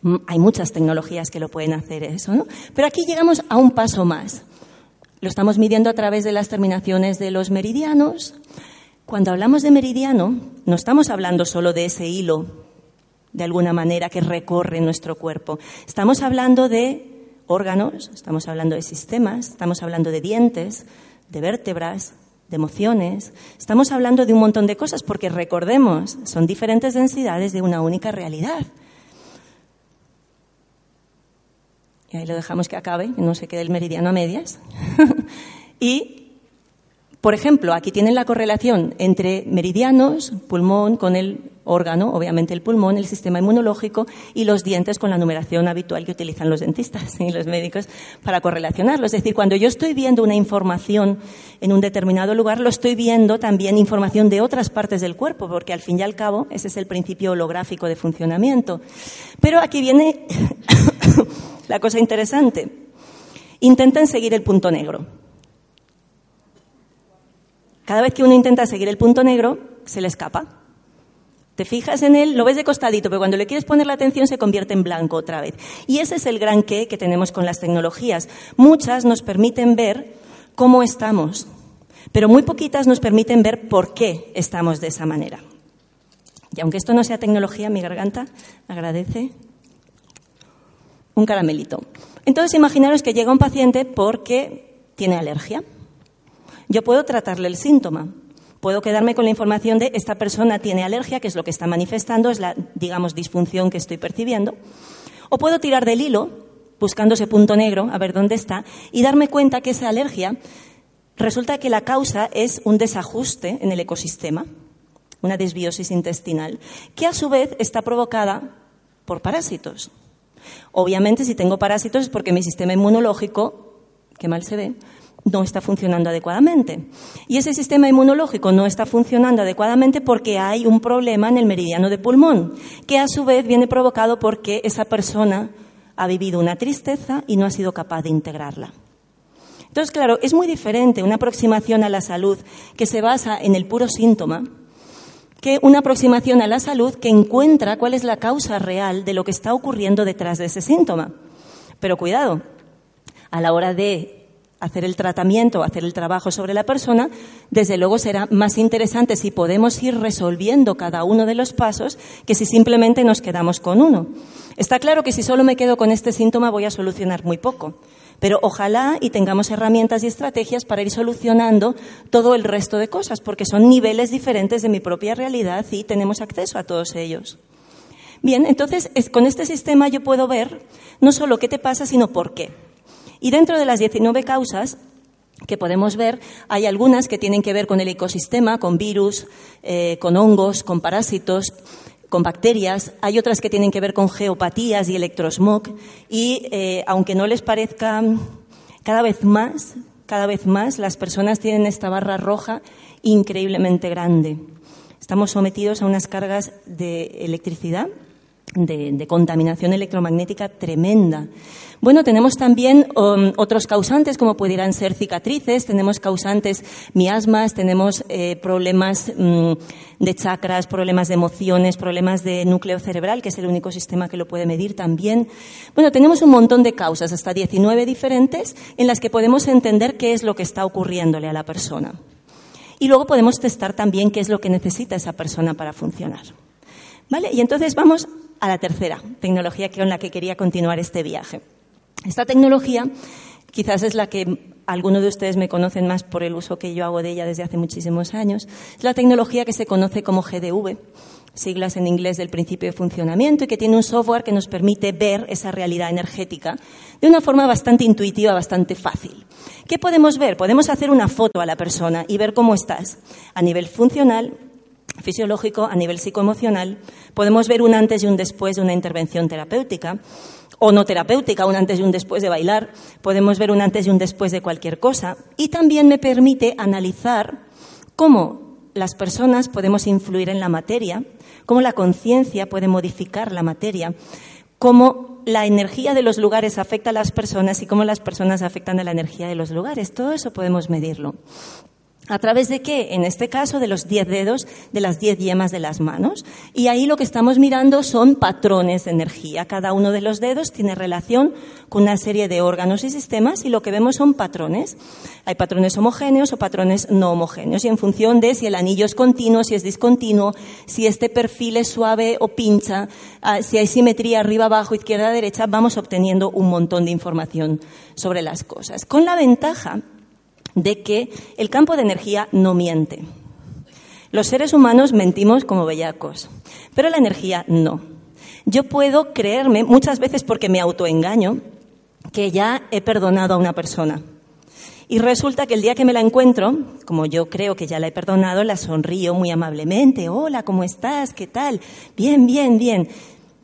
mm, hay muchas tecnologías que lo pueden hacer eso, ¿no? Pero aquí llegamos a un paso más. Lo estamos midiendo a través de las terminaciones de los meridianos. Cuando hablamos de meridiano, no estamos hablando solo de ese hilo, de alguna manera, que recorre nuestro cuerpo. Estamos hablando de órganos, estamos hablando de sistemas, estamos hablando de dientes, de vértebras, de emociones. Estamos hablando de un montón de cosas porque recordemos, son diferentes densidades de una única realidad. Y ahí lo dejamos que acabe, no se quede el meridiano a medias. *laughs* y por ejemplo, aquí tienen la correlación entre meridianos, pulmón con el órgano, obviamente el pulmón, el sistema inmunológico y los dientes con la numeración habitual que utilizan los dentistas *laughs* y los médicos para correlacionarlo. Es decir, cuando yo estoy viendo una información en un determinado lugar, lo estoy viendo también información de otras partes del cuerpo, porque al fin y al cabo ese es el principio holográfico de funcionamiento. Pero aquí viene *coughs* la cosa interesante. Intenten seguir el punto negro. Cada vez que uno intenta seguir el punto negro, se le escapa. Te fijas en él, lo ves de costadito, pero cuando le quieres poner la atención se convierte en blanco otra vez. Y ese es el gran qué que tenemos con las tecnologías. Muchas nos permiten ver cómo estamos, pero muy poquitas nos permiten ver por qué estamos de esa manera. Y aunque esto no sea tecnología, mi garganta agradece un caramelito. Entonces, imaginaros que llega un paciente porque tiene alergia. Yo puedo tratarle el síntoma. Puedo quedarme con la información de esta persona tiene alergia, que es lo que está manifestando, es la, digamos, disfunción que estoy percibiendo. O puedo tirar del hilo, buscando ese punto negro, a ver dónde está, y darme cuenta que esa alergia resulta que la causa es un desajuste en el ecosistema, una desbiosis intestinal, que a su vez está provocada por parásitos. Obviamente, si tengo parásitos es porque mi sistema inmunológico, que mal se ve, no está funcionando adecuadamente. Y ese sistema inmunológico no está funcionando adecuadamente porque hay un problema en el meridiano de pulmón, que a su vez viene provocado porque esa persona ha vivido una tristeza y no ha sido capaz de integrarla. Entonces, claro, es muy diferente una aproximación a la salud que se basa en el puro síntoma que una aproximación a la salud que encuentra cuál es la causa real de lo que está ocurriendo detrás de ese síntoma. Pero cuidado, a la hora de hacer el tratamiento, hacer el trabajo sobre la persona, desde luego será más interesante si podemos ir resolviendo cada uno de los pasos que si simplemente nos quedamos con uno. Está claro que si solo me quedo con este síntoma voy a solucionar muy poco, pero ojalá y tengamos herramientas y estrategias para ir solucionando todo el resto de cosas, porque son niveles diferentes de mi propia realidad y tenemos acceso a todos ellos. Bien, entonces con este sistema yo puedo ver no solo qué te pasa, sino por qué. Y dentro de las 19 causas que podemos ver, hay algunas que tienen que ver con el ecosistema, con virus, eh, con hongos, con parásitos, con bacterias, hay otras que tienen que ver con geopatías y electrosmog, y eh, aunque no les parezca cada vez más, cada vez más las personas tienen esta barra roja increíblemente grande. Estamos sometidos a unas cargas de electricidad, de contaminación electromagnética tremenda. Bueno, tenemos también um, otros causantes, como pudieran ser cicatrices, tenemos causantes miasmas, tenemos eh, problemas mm, de chakras, problemas de emociones, problemas de núcleo cerebral, que es el único sistema que lo puede medir también. Bueno, tenemos un montón de causas, hasta 19 diferentes, en las que podemos entender qué es lo que está ocurriéndole a la persona. Y luego podemos testar también qué es lo que necesita esa persona para funcionar. ¿Vale? Y entonces vamos a la tercera tecnología con la que quería continuar este viaje. Esta tecnología quizás es la que algunos de ustedes me conocen más por el uso que yo hago de ella desde hace muchísimos años. Es la tecnología que se conoce como GDV, siglas en inglés del principio de funcionamiento, y que tiene un software que nos permite ver esa realidad energética de una forma bastante intuitiva, bastante fácil. ¿Qué podemos ver? Podemos hacer una foto a la persona y ver cómo estás a nivel funcional, fisiológico, a nivel psicoemocional. Podemos ver un antes y un después de una intervención terapéutica o no terapéutica, un antes y un después de bailar, podemos ver un antes y un después de cualquier cosa. Y también me permite analizar cómo las personas podemos influir en la materia, cómo la conciencia puede modificar la materia, cómo la energía de los lugares afecta a las personas y cómo las personas afectan a la energía de los lugares. Todo eso podemos medirlo. ¿A través de qué? En este caso, de los diez dedos, de las diez yemas de las manos. Y ahí lo que estamos mirando son patrones de energía. Cada uno de los dedos tiene relación con una serie de órganos y sistemas y lo que vemos son patrones. Hay patrones homogéneos o patrones no homogéneos. Y en función de si el anillo es continuo, si es discontinuo, si este perfil es suave o pincha, ah, si hay simetría arriba, abajo, izquierda, derecha, vamos obteniendo un montón de información sobre las cosas. Con la ventaja de que el campo de energía no miente. Los seres humanos mentimos como bellacos, pero la energía no. Yo puedo creerme, muchas veces porque me autoengaño, que ya he perdonado a una persona. Y resulta que el día que me la encuentro, como yo creo que ya la he perdonado, la sonrío muy amablemente. Hola, ¿cómo estás? ¿Qué tal? Bien, bien, bien.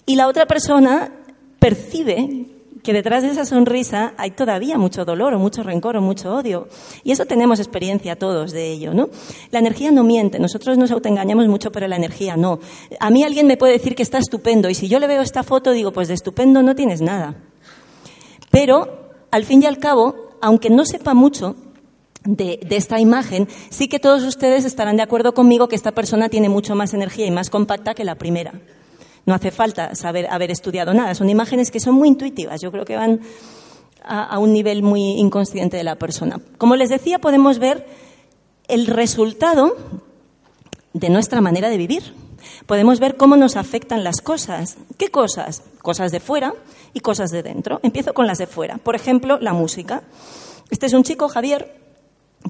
Y la otra persona percibe que detrás de esa sonrisa hay todavía mucho dolor o mucho rencor o mucho odio. Y eso tenemos experiencia todos de ello, ¿no? La energía no miente, nosotros nos autoengañamos mucho, pero la energía no. A mí alguien me puede decir que está estupendo y si yo le veo esta foto digo, pues de estupendo no tienes nada. Pero, al fin y al cabo, aunque no sepa mucho, de, de, esta imagen, sí que todos ustedes estarán de acuerdo conmigo que esta persona tiene mucho más energía y más compacta que la primera. No hace falta saber haber estudiado nada. Son imágenes que son muy intuitivas. Yo creo que van a, un nivel muy inconsciente de la persona. Como les decía, podemos ver el resultado de nuestra manera de vivir. Podemos ver cómo nos afectan las cosas. ¿Qué cosas? Cosas de fuera y cosas de dentro. Empiezo con las de fuera. Por ejemplo, la música. Este es un chico, Javier,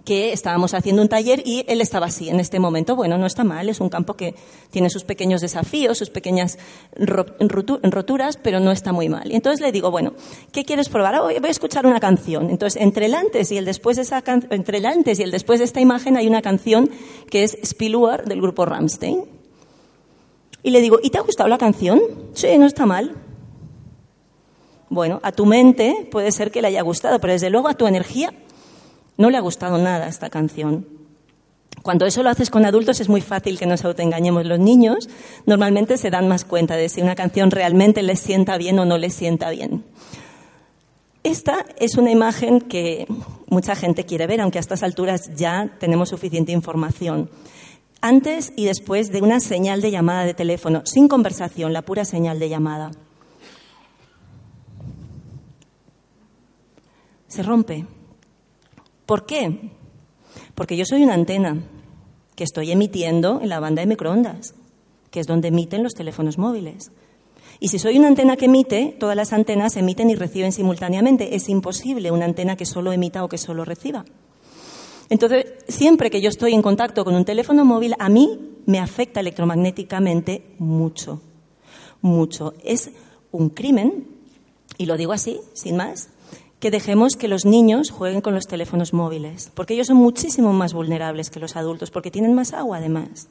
que estábamos haciendo un taller y él estaba así en este momento. Bueno, no está mal, es un campo que tiene sus pequeños desafíos, sus pequeñas roturas, pero no está muy mal. Y entonces le digo, bueno, ¿qué quieres probar? voy a escuchar una canción. Entonces, entre el antes y el después de esa entre el antes y el después de esta imagen hay una canción que es Spilluar del grupo Ramstein. Y le digo, ¿y te ha gustado la canción? Sí, no está mal. Bueno, a tu mente puede ser que le haya gustado, pero desde luego a tu energía no le ha gustado nada esta canción. Cuando eso lo haces con adultos es muy fácil que nos autoengañemos. Los niños normalmente se dan más cuenta de si una canción realmente les sienta bien o no les sienta bien. Esta es una imagen que mucha gente quiere ver, aunque a estas alturas ya tenemos suficiente información. Antes y después de una señal de llamada de teléfono, sin conversación, la pura señal de llamada. Se rompe ¿Por qué? Porque yo soy una antena que estoy emitiendo en la banda de microondas, que es donde emiten los teléfonos móviles. Y si soy una antena que emite, todas las antenas emiten y reciben simultáneamente. Es imposible una antena que solo emita o que solo reciba. Entonces, siempre que yo estoy en contacto con un teléfono móvil, a mí me afecta electromagnéticamente mucho, mucho. Es un crimen, y lo digo así, sin más, que dejemos que los niños jueguen con los teléfonos móviles, porque ellos son muchísimo más vulnerables que los adultos, porque tienen más agua además,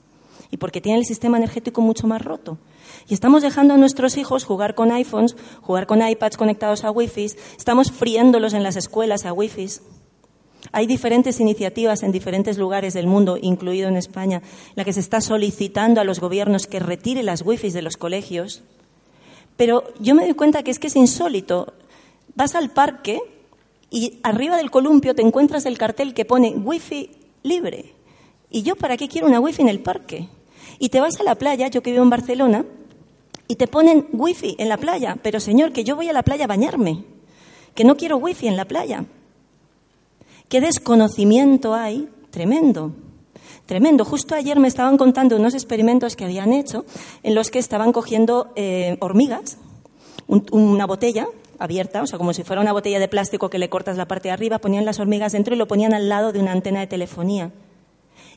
y porque tienen el sistema energético mucho más roto. Y estamos dejando a nuestros hijos jugar con iPhones, jugar con iPads conectados a Wi-Fi, estamos friéndolos en las escuelas a Wi-Fi. Hay diferentes iniciativas en diferentes lugares del mundo, incluido en España, en la que se está solicitando a los gobiernos que retiren las Wi-Fi de los colegios. Pero yo me doy cuenta que es que es insólito vas al parque y arriba del columpio te encuentras el cartel que pone wifi libre. ¿Y yo para qué quiero una wifi en el parque? Y te vas a la playa, yo que vivo en Barcelona, y te ponen wifi en la playa. Pero señor, que yo voy a la playa a bañarme, que no quiero wifi en la playa. ¿Qué desconocimiento hay? Tremendo. Tremendo. Justo ayer me estaban contando unos experimentos que habían hecho en los que estaban cogiendo eh, hormigas, una botella, abierta, o sea, como si fuera una botella de plástico que le cortas la parte de arriba, ponían las hormigas dentro y lo ponían al lado de una antena de telefonía.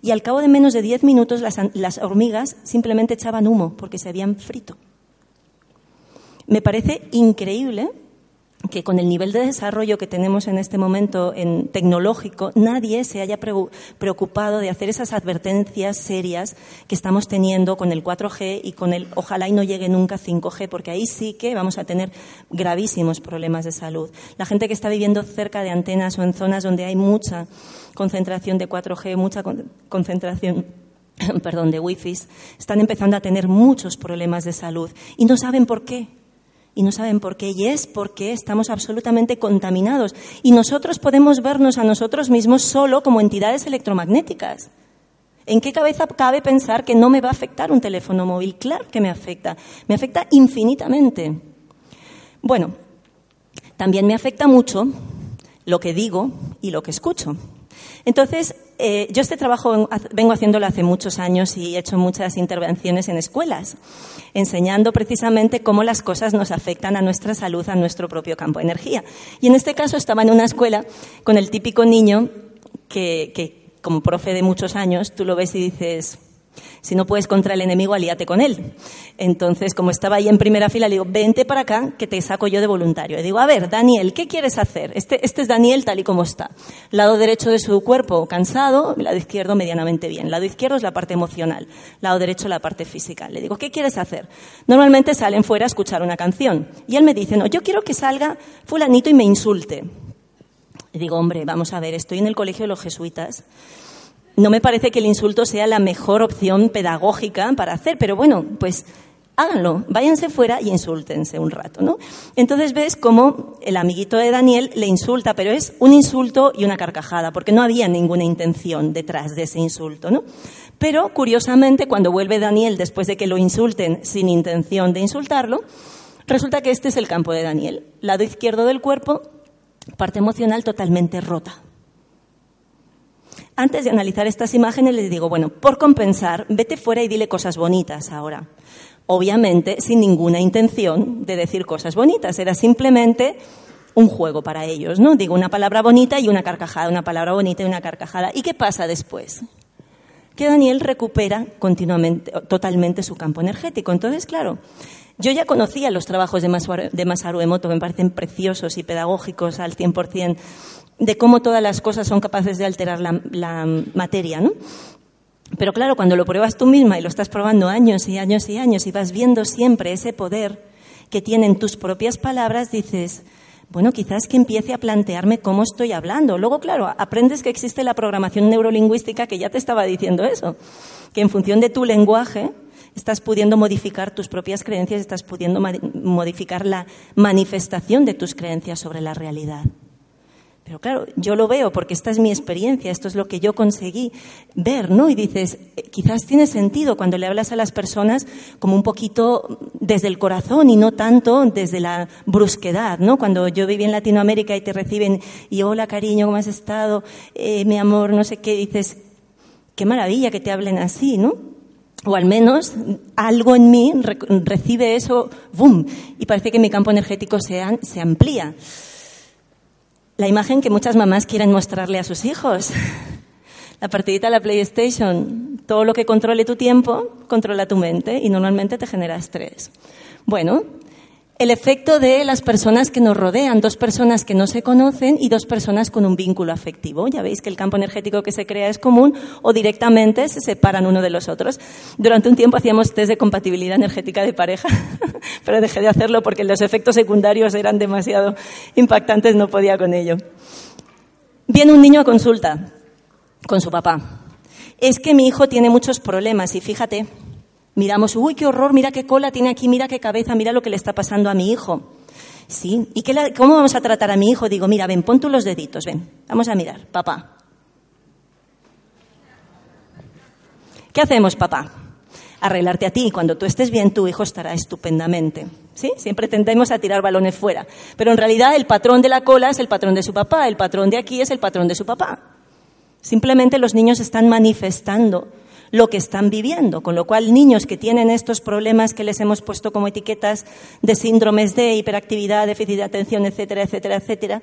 Y al cabo de menos de diez minutos las, las hormigas simplemente echaban humo porque se habían frito. Me parece increíble que con el nivel de desarrollo que tenemos en este momento en tecnológico, nadie se haya preocupado de hacer esas advertencias serias que estamos teniendo con el 4G y con el ojalá y no llegue nunca 5G, porque ahí sí que vamos a tener gravísimos problemas de salud. La gente que está viviendo cerca de antenas o en zonas donde hay mucha concentración de 4G, mucha concentración *clears throat* perdón, de wifi, están empezando a tener muchos problemas de salud y no saben por qué y no saben por qué, y es porque estamos absolutamente contaminados. Y nosotros podemos vernos a nosotros mismos solo como entidades electromagnéticas. ¿En qué cabeza cabe pensar que no me va a afectar un teléfono móvil? Claro que me afecta, me afecta infinitamente. Bueno, también me afecta mucho lo que digo y lo que escucho. Entonces, eh, yo este trabajo vengo haciéndolo hace muchos años y he hecho muchas intervenciones en escuelas, enseñando precisamente cómo las cosas nos afectan a nuestra salud, a nuestro propio campo de energía. Y en este caso estaba en una escuela con el típico niño que, que como profe de muchos años, tú lo ves y dices, si no puedes contra el enemigo, alíate con él. Entonces, como estaba ahí en primera fila, le digo, vente para acá, que te saco yo de voluntario. Le digo, a ver, Daniel, ¿qué quieres hacer? Este, este es Daniel tal y como está. Lado derecho de su cuerpo, cansado, lado izquierdo, medianamente bien. Lado izquierdo es la parte emocional, lado derecho la parte física. Le digo, ¿qué quieres hacer? Normalmente salen fuera a escuchar una canción. Y él me dice, no, yo quiero que salga fulanito y me insulte. Le digo, hombre, vamos a ver, estoy en el colegio de los jesuitas no me parece que el insulto sea la mejor opción pedagógica para hacer, pero bueno, pues háganlo, váyanse fuera y insúltense un rato, ¿no? Entonces ves cómo el amiguito de Daniel le insulta, pero es un insulto y una carcajada, porque no había ninguna intención detrás de ese insulto, ¿no? Pero curiosamente, cuando vuelve Daniel después de que lo insulten sin intención de insultarlo, resulta que este es el campo de Daniel, lado izquierdo del cuerpo, parte emocional totalmente rota. Antes de analizar estas imágenes les digo, bueno, por compensar, vete fuera y dile cosas bonitas ahora. Obviamente sin ninguna intención de decir cosas bonitas, era simplemente un juego para ellos, ¿no? Digo una palabra bonita y una carcajada, una palabra bonita y una carcajada. ¿Y qué pasa después? Que Daniel recupera continuamente, totalmente su campo energético. Entonces, claro, yo ya conocía los trabajos de Masaru, Emoto, me parecen preciosos y pedagógicos al 100%, de cómo todas las cosas son capaces de alterar la, materia, ¿no? Pero claro, cuando lo pruebas tú misma y lo estás probando años y años y años y vas viendo siempre ese poder que tienen tus propias palabras, dices, bueno, quizás que empiece a plantearme cómo estoy hablando. Luego, claro, aprendes que existe la programación neurolingüística que ya te estaba diciendo eso, que en función de tu lenguaje estás pudiendo modificar tus propias creencias, estás pudiendo modificar la manifestación de tus creencias sobre la realidad. Pero claro, yo lo veo porque esta es mi experiencia, esto es lo que yo conseguí ver, ¿no? Y dices, eh, quizás tiene sentido cuando le hablas a las personas como un poquito desde el corazón y no tanto desde la brusquedad, ¿no? Cuando yo viví en Latinoamérica y te reciben y hola cariño, ¿cómo has estado? Eh, mi amor, no sé qué, dices, qué maravilla que te hablen así, ¿no? O al menos algo en mí recibe eso, ¡boom! Y parece que mi campo energético se, se amplía. La imagen que muchas mamás quieren mostrarle a sus hijos. La partidita de la PlayStation, todo lo que controle tu tiempo, controla tu mente y normalmente te genera estrés. Bueno, el efecto de las personas que nos rodean, dos personas que no se conocen y dos personas con un vínculo afectivo. Ya veis que el campo energético que se crea es común o directamente se separan uno de los otros. Durante un tiempo hacíamos test de compatibilidad energética de pareja, *laughs* pero dejé de hacerlo porque los efectos secundarios eran demasiado impactantes, no podía con ello. Viene un niño a consulta con su papá. Es que mi hijo tiene muchos problemas y fíjate, miramos, uy, qué horror, mira qué cola tiene aquí, mira qué cabeza, mira lo que le está pasando a mi hijo. Sí, ¿y qué cómo vamos a tratar a mi hijo? Digo, mira, ven, pon tú los deditos, ven, vamos a mirar, papá. ¿Qué hacemos, papá? Arreglarte a ti cuando tú estés bien, tu hijo estará estupendamente. ¿Sí? Siempre tendemos a tirar balones fuera. Pero en realidad el patrón de la cola es el patrón de su papá, el patrón de aquí es el patrón de su papá. Simplemente los niños están manifestando lo que están viviendo, con lo cual niños que tienen estos problemas que les hemos puesto como etiquetas de síndromes de hiperactividad, déficit de atención, etcétera, etcétera, etcétera,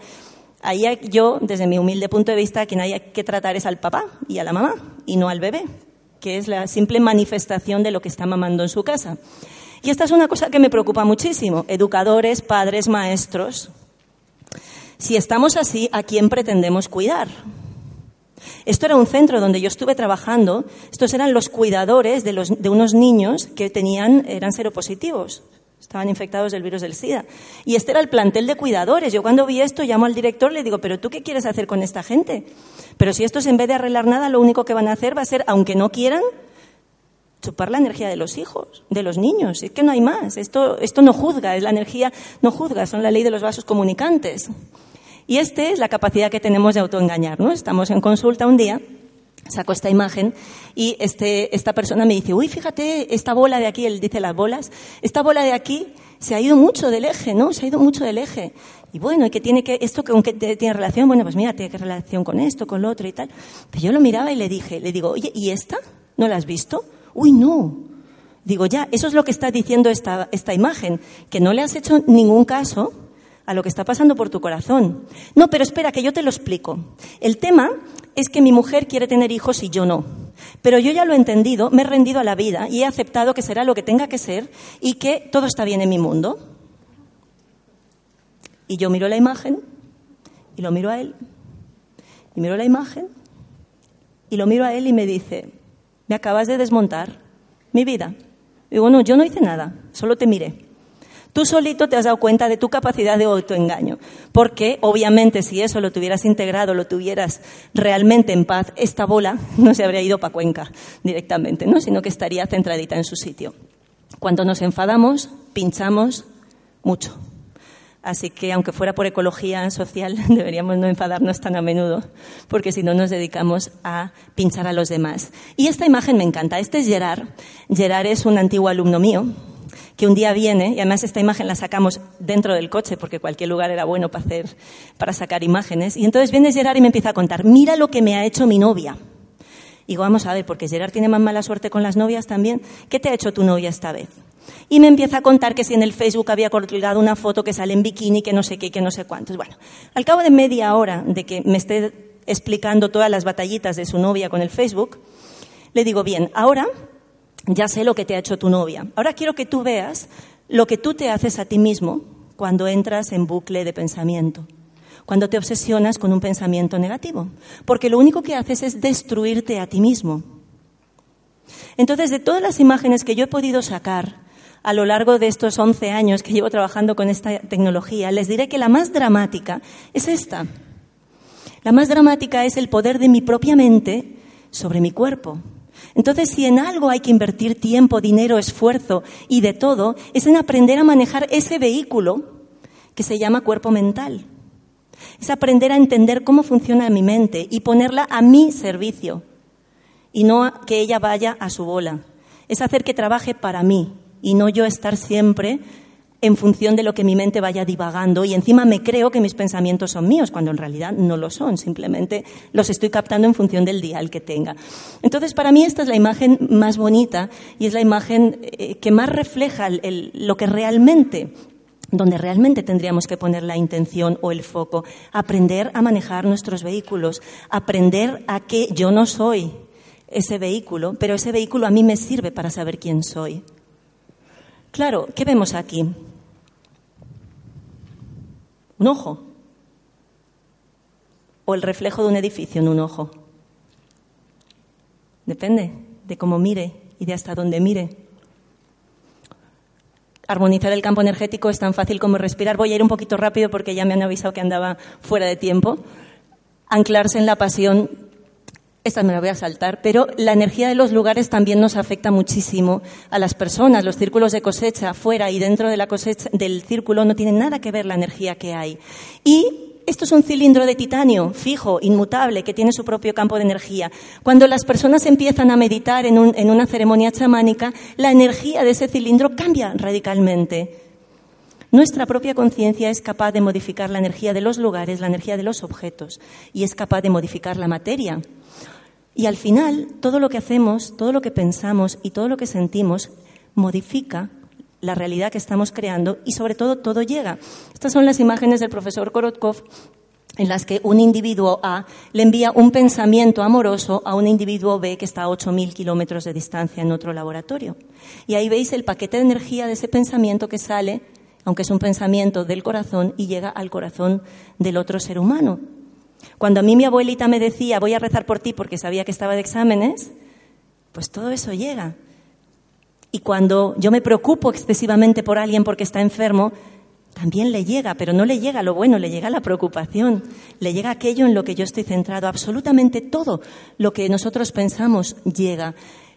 ahí yo, desde mi humilde punto de vista, quien hay que tratar es al papá y a la mamá y no al bebé, que es la simple manifestación de lo que está mamando en su casa. Y esta es una cosa que me preocupa muchísimo. Educadores, padres, maestros. Si estamos así, ¿a quién pretendemos cuidar? Esto era un centro donde yo estuve trabajando. Estos eran los cuidadores de, los, de unos niños que tenían, eran seropositivos. Estaban infectados del virus del SIDA. Y este era el plantel de cuidadores. Yo cuando vi esto llamo al director le digo, pero tú qué quieres hacer con esta gente? Pero si estos en vez de arreglar nada, lo único que van a hacer va a ser, aunque no quieran, chupar la energía de los hijos, de los niños. Es que no hay más. Esto, esto no juzga, es la energía no juzga, son la ley de los vasos comunicantes. Y esta es la capacidad que tenemos de autoengañar. ¿no? Estamos en consulta un día, saco esta imagen y este, esta persona me dice, uy, fíjate, esta bola de aquí, él dice las bolas, esta bola de aquí se ha ido mucho del eje, ¿no? Se ha ido mucho del eje. Y bueno, ¿y qué tiene que, esto con qué tiene relación? Bueno, pues mira, tiene que relación con esto, con lo otro y tal. Pero yo lo miraba y le dije, le digo, oye, ¿y esta? ¿No la has visto? Uy, no. Digo, ya, eso es lo que está diciendo esta, esta imagen, que no le has hecho ningún caso a lo que está pasando por tu corazón. No, pero espera, que yo te lo explico. El tema es que mi mujer quiere tener hijos y yo no. Pero yo ya lo he entendido, me he rendido a la vida y he aceptado que será lo que tenga que ser y que todo está bien en mi mundo. Y yo miro la imagen y lo miro a él. Y miro la imagen y lo miro a él y me dice, me acabas de desmontar mi vida. Y digo, no, yo no hice nada, solo te miré. Tú solito te has dado cuenta de tu capacidad de autoengaño, porque obviamente si eso lo tuvieras integrado, lo tuvieras realmente en paz, esta bola no se habría ido para Cuenca directamente, ¿no? sino que estaría centradita en su sitio. Cuando nos enfadamos, pinchamos mucho. Así que, aunque fuera por ecología social, *laughs* deberíamos no enfadarnos tan a menudo, porque si no nos dedicamos a pinchar a los demás. Y esta imagen me encanta. Este es Gerard. Gerard es un antiguo alumno mío, que un día viene, y además esta imagen la sacamos dentro del coche, porque cualquier lugar era bueno para, hacer, para sacar imágenes, y entonces viene Gerard y me empieza a contar, mira lo que me ha hecho mi novia. Y digo, vamos a ver, porque Gerard tiene más mala suerte con las novias también. ¿Qué te ha hecho tu novia esta vez? Y me empieza a contar que si en el Facebook había colgado una foto que sale en bikini, que no sé qué, que no sé cuántos. Bueno, al cabo de media hora de que me esté explicando todas las batallitas de su novia con el Facebook, le digo, bien, ahora ya sé lo que te ha hecho tu novia. Ahora quiero que tú veas lo que tú te haces a ti mismo cuando entras en bucle de pensamiento, cuando te obsesionas con un pensamiento negativo, porque lo único que haces es destruirte a ti mismo. Entonces, de todas las imágenes que yo he podido sacar a lo largo de estos 11 años que llevo trabajando con esta tecnología, les diré que la más dramática es esta. La más dramática es el poder de mi propia mente sobre mi cuerpo. Entonces, si en algo hay que invertir tiempo, dinero, esfuerzo y de todo, es en aprender a manejar ese vehículo que se llama cuerpo mental. Es aprender a entender cómo funciona mi mente y ponerla a mi servicio y no que ella vaya a su bola. Es hacer que trabaje para mí, y no yo estar siempre en función de lo que mi mente vaya divagando y encima me creo que mis pensamientos son míos, cuando en realidad no lo son, simplemente los estoy captando en función del dial que tenga. Entonces, para mí esta es la imagen más bonita y es la imagen eh, que más refleja lo que realmente donde realmente tendríamos que poner la intención o el foco, aprender a manejar nuestros vehículos, aprender a que yo no soy ese vehículo, pero ese vehículo a mí me sirve para saber quién soy. Claro, ¿qué vemos aquí? Un ojo. O el reflejo de un edificio en un ojo. Depende de cómo mire y de hasta dónde mire. Armonizar el campo energético es tan fácil como respirar. Voy a ir un poquito rápido porque ya me han avisado que andaba fuera de tiempo. Anclarse en la pasión esta me la voy a saltar, pero la energía de los lugares también nos afecta muchísimo a las personas. Los círculos de cosecha fuera y dentro de la cosecha, del círculo no tienen nada que ver la energía que hay. Y esto es un cilindro de titanio fijo, inmutable, que tiene su propio campo de energía. Cuando las personas empiezan a meditar en, en una ceremonia chamánica, la energía de ese cilindro cambia radicalmente. Nuestra propia conciencia es capaz de modificar la energía de los lugares, la energía de los objetos, y es capaz de modificar la materia. Y al final, todo lo que hacemos, todo lo que pensamos y todo lo que sentimos modifica la realidad que estamos creando y sobre todo todo llega. Estas son las imágenes del profesor Korotkov en las que un individuo A le envía un pensamiento amoroso a un individuo B que está a 8.000 kilómetros de distancia en otro laboratorio. Y ahí veis el paquete de energía de ese pensamiento que sale, aunque es un pensamiento del corazón, y llega al corazón del otro ser humano. Cuando a mí mi abuelita me decía, voy a rezar por ti porque sabía que estaba de exámenes, pues todo eso llega. Y cuando yo me preocupo excesivamente por alguien porque está enfermo, también le llega, pero no le llega lo bueno, le llega la preocupación, le llega aquello en lo que yo estoy centrado. Absolutamente todo lo que nosotros pensamos llega.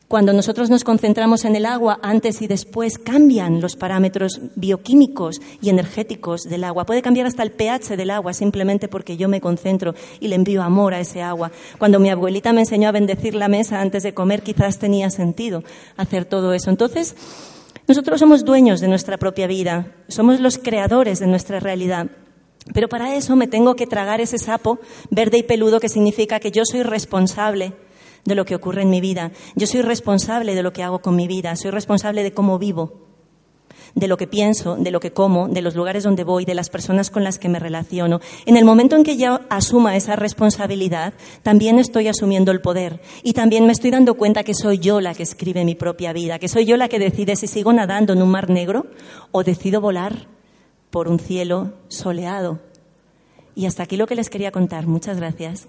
Cuando nosotros nos concentramos en el agua, antes y después cambian los parámetros bioquímicos y energéticos del agua. Puede cambiar hasta el pH del agua simplemente porque yo me concentro y le envío amor a ese agua. Cuando mi abuelita me enseñó a bendecir la mesa antes de comer, quizás tenía sentido hacer todo eso. Entonces, nosotros somos dueños de nuestra propia vida, somos los creadores de nuestra realidad. Pero para eso me tengo que tragar ese sapo verde y peludo que significa que yo soy responsable de lo que ocurre en mi vida. Yo soy responsable de lo que hago con mi vida, soy responsable de cómo vivo, de lo que pienso, de lo que como, de los lugares donde voy, de las personas con las que me relaciono. En el momento en que yo asuma esa responsabilidad, también estoy asumiendo el poder y también me estoy dando cuenta que soy yo la que escribe mi propia vida, que soy yo la que decide si sigo nadando en un mar negro o decido volar por un cielo soleado. Y hasta aquí lo que les quería contar. Muchas gracias.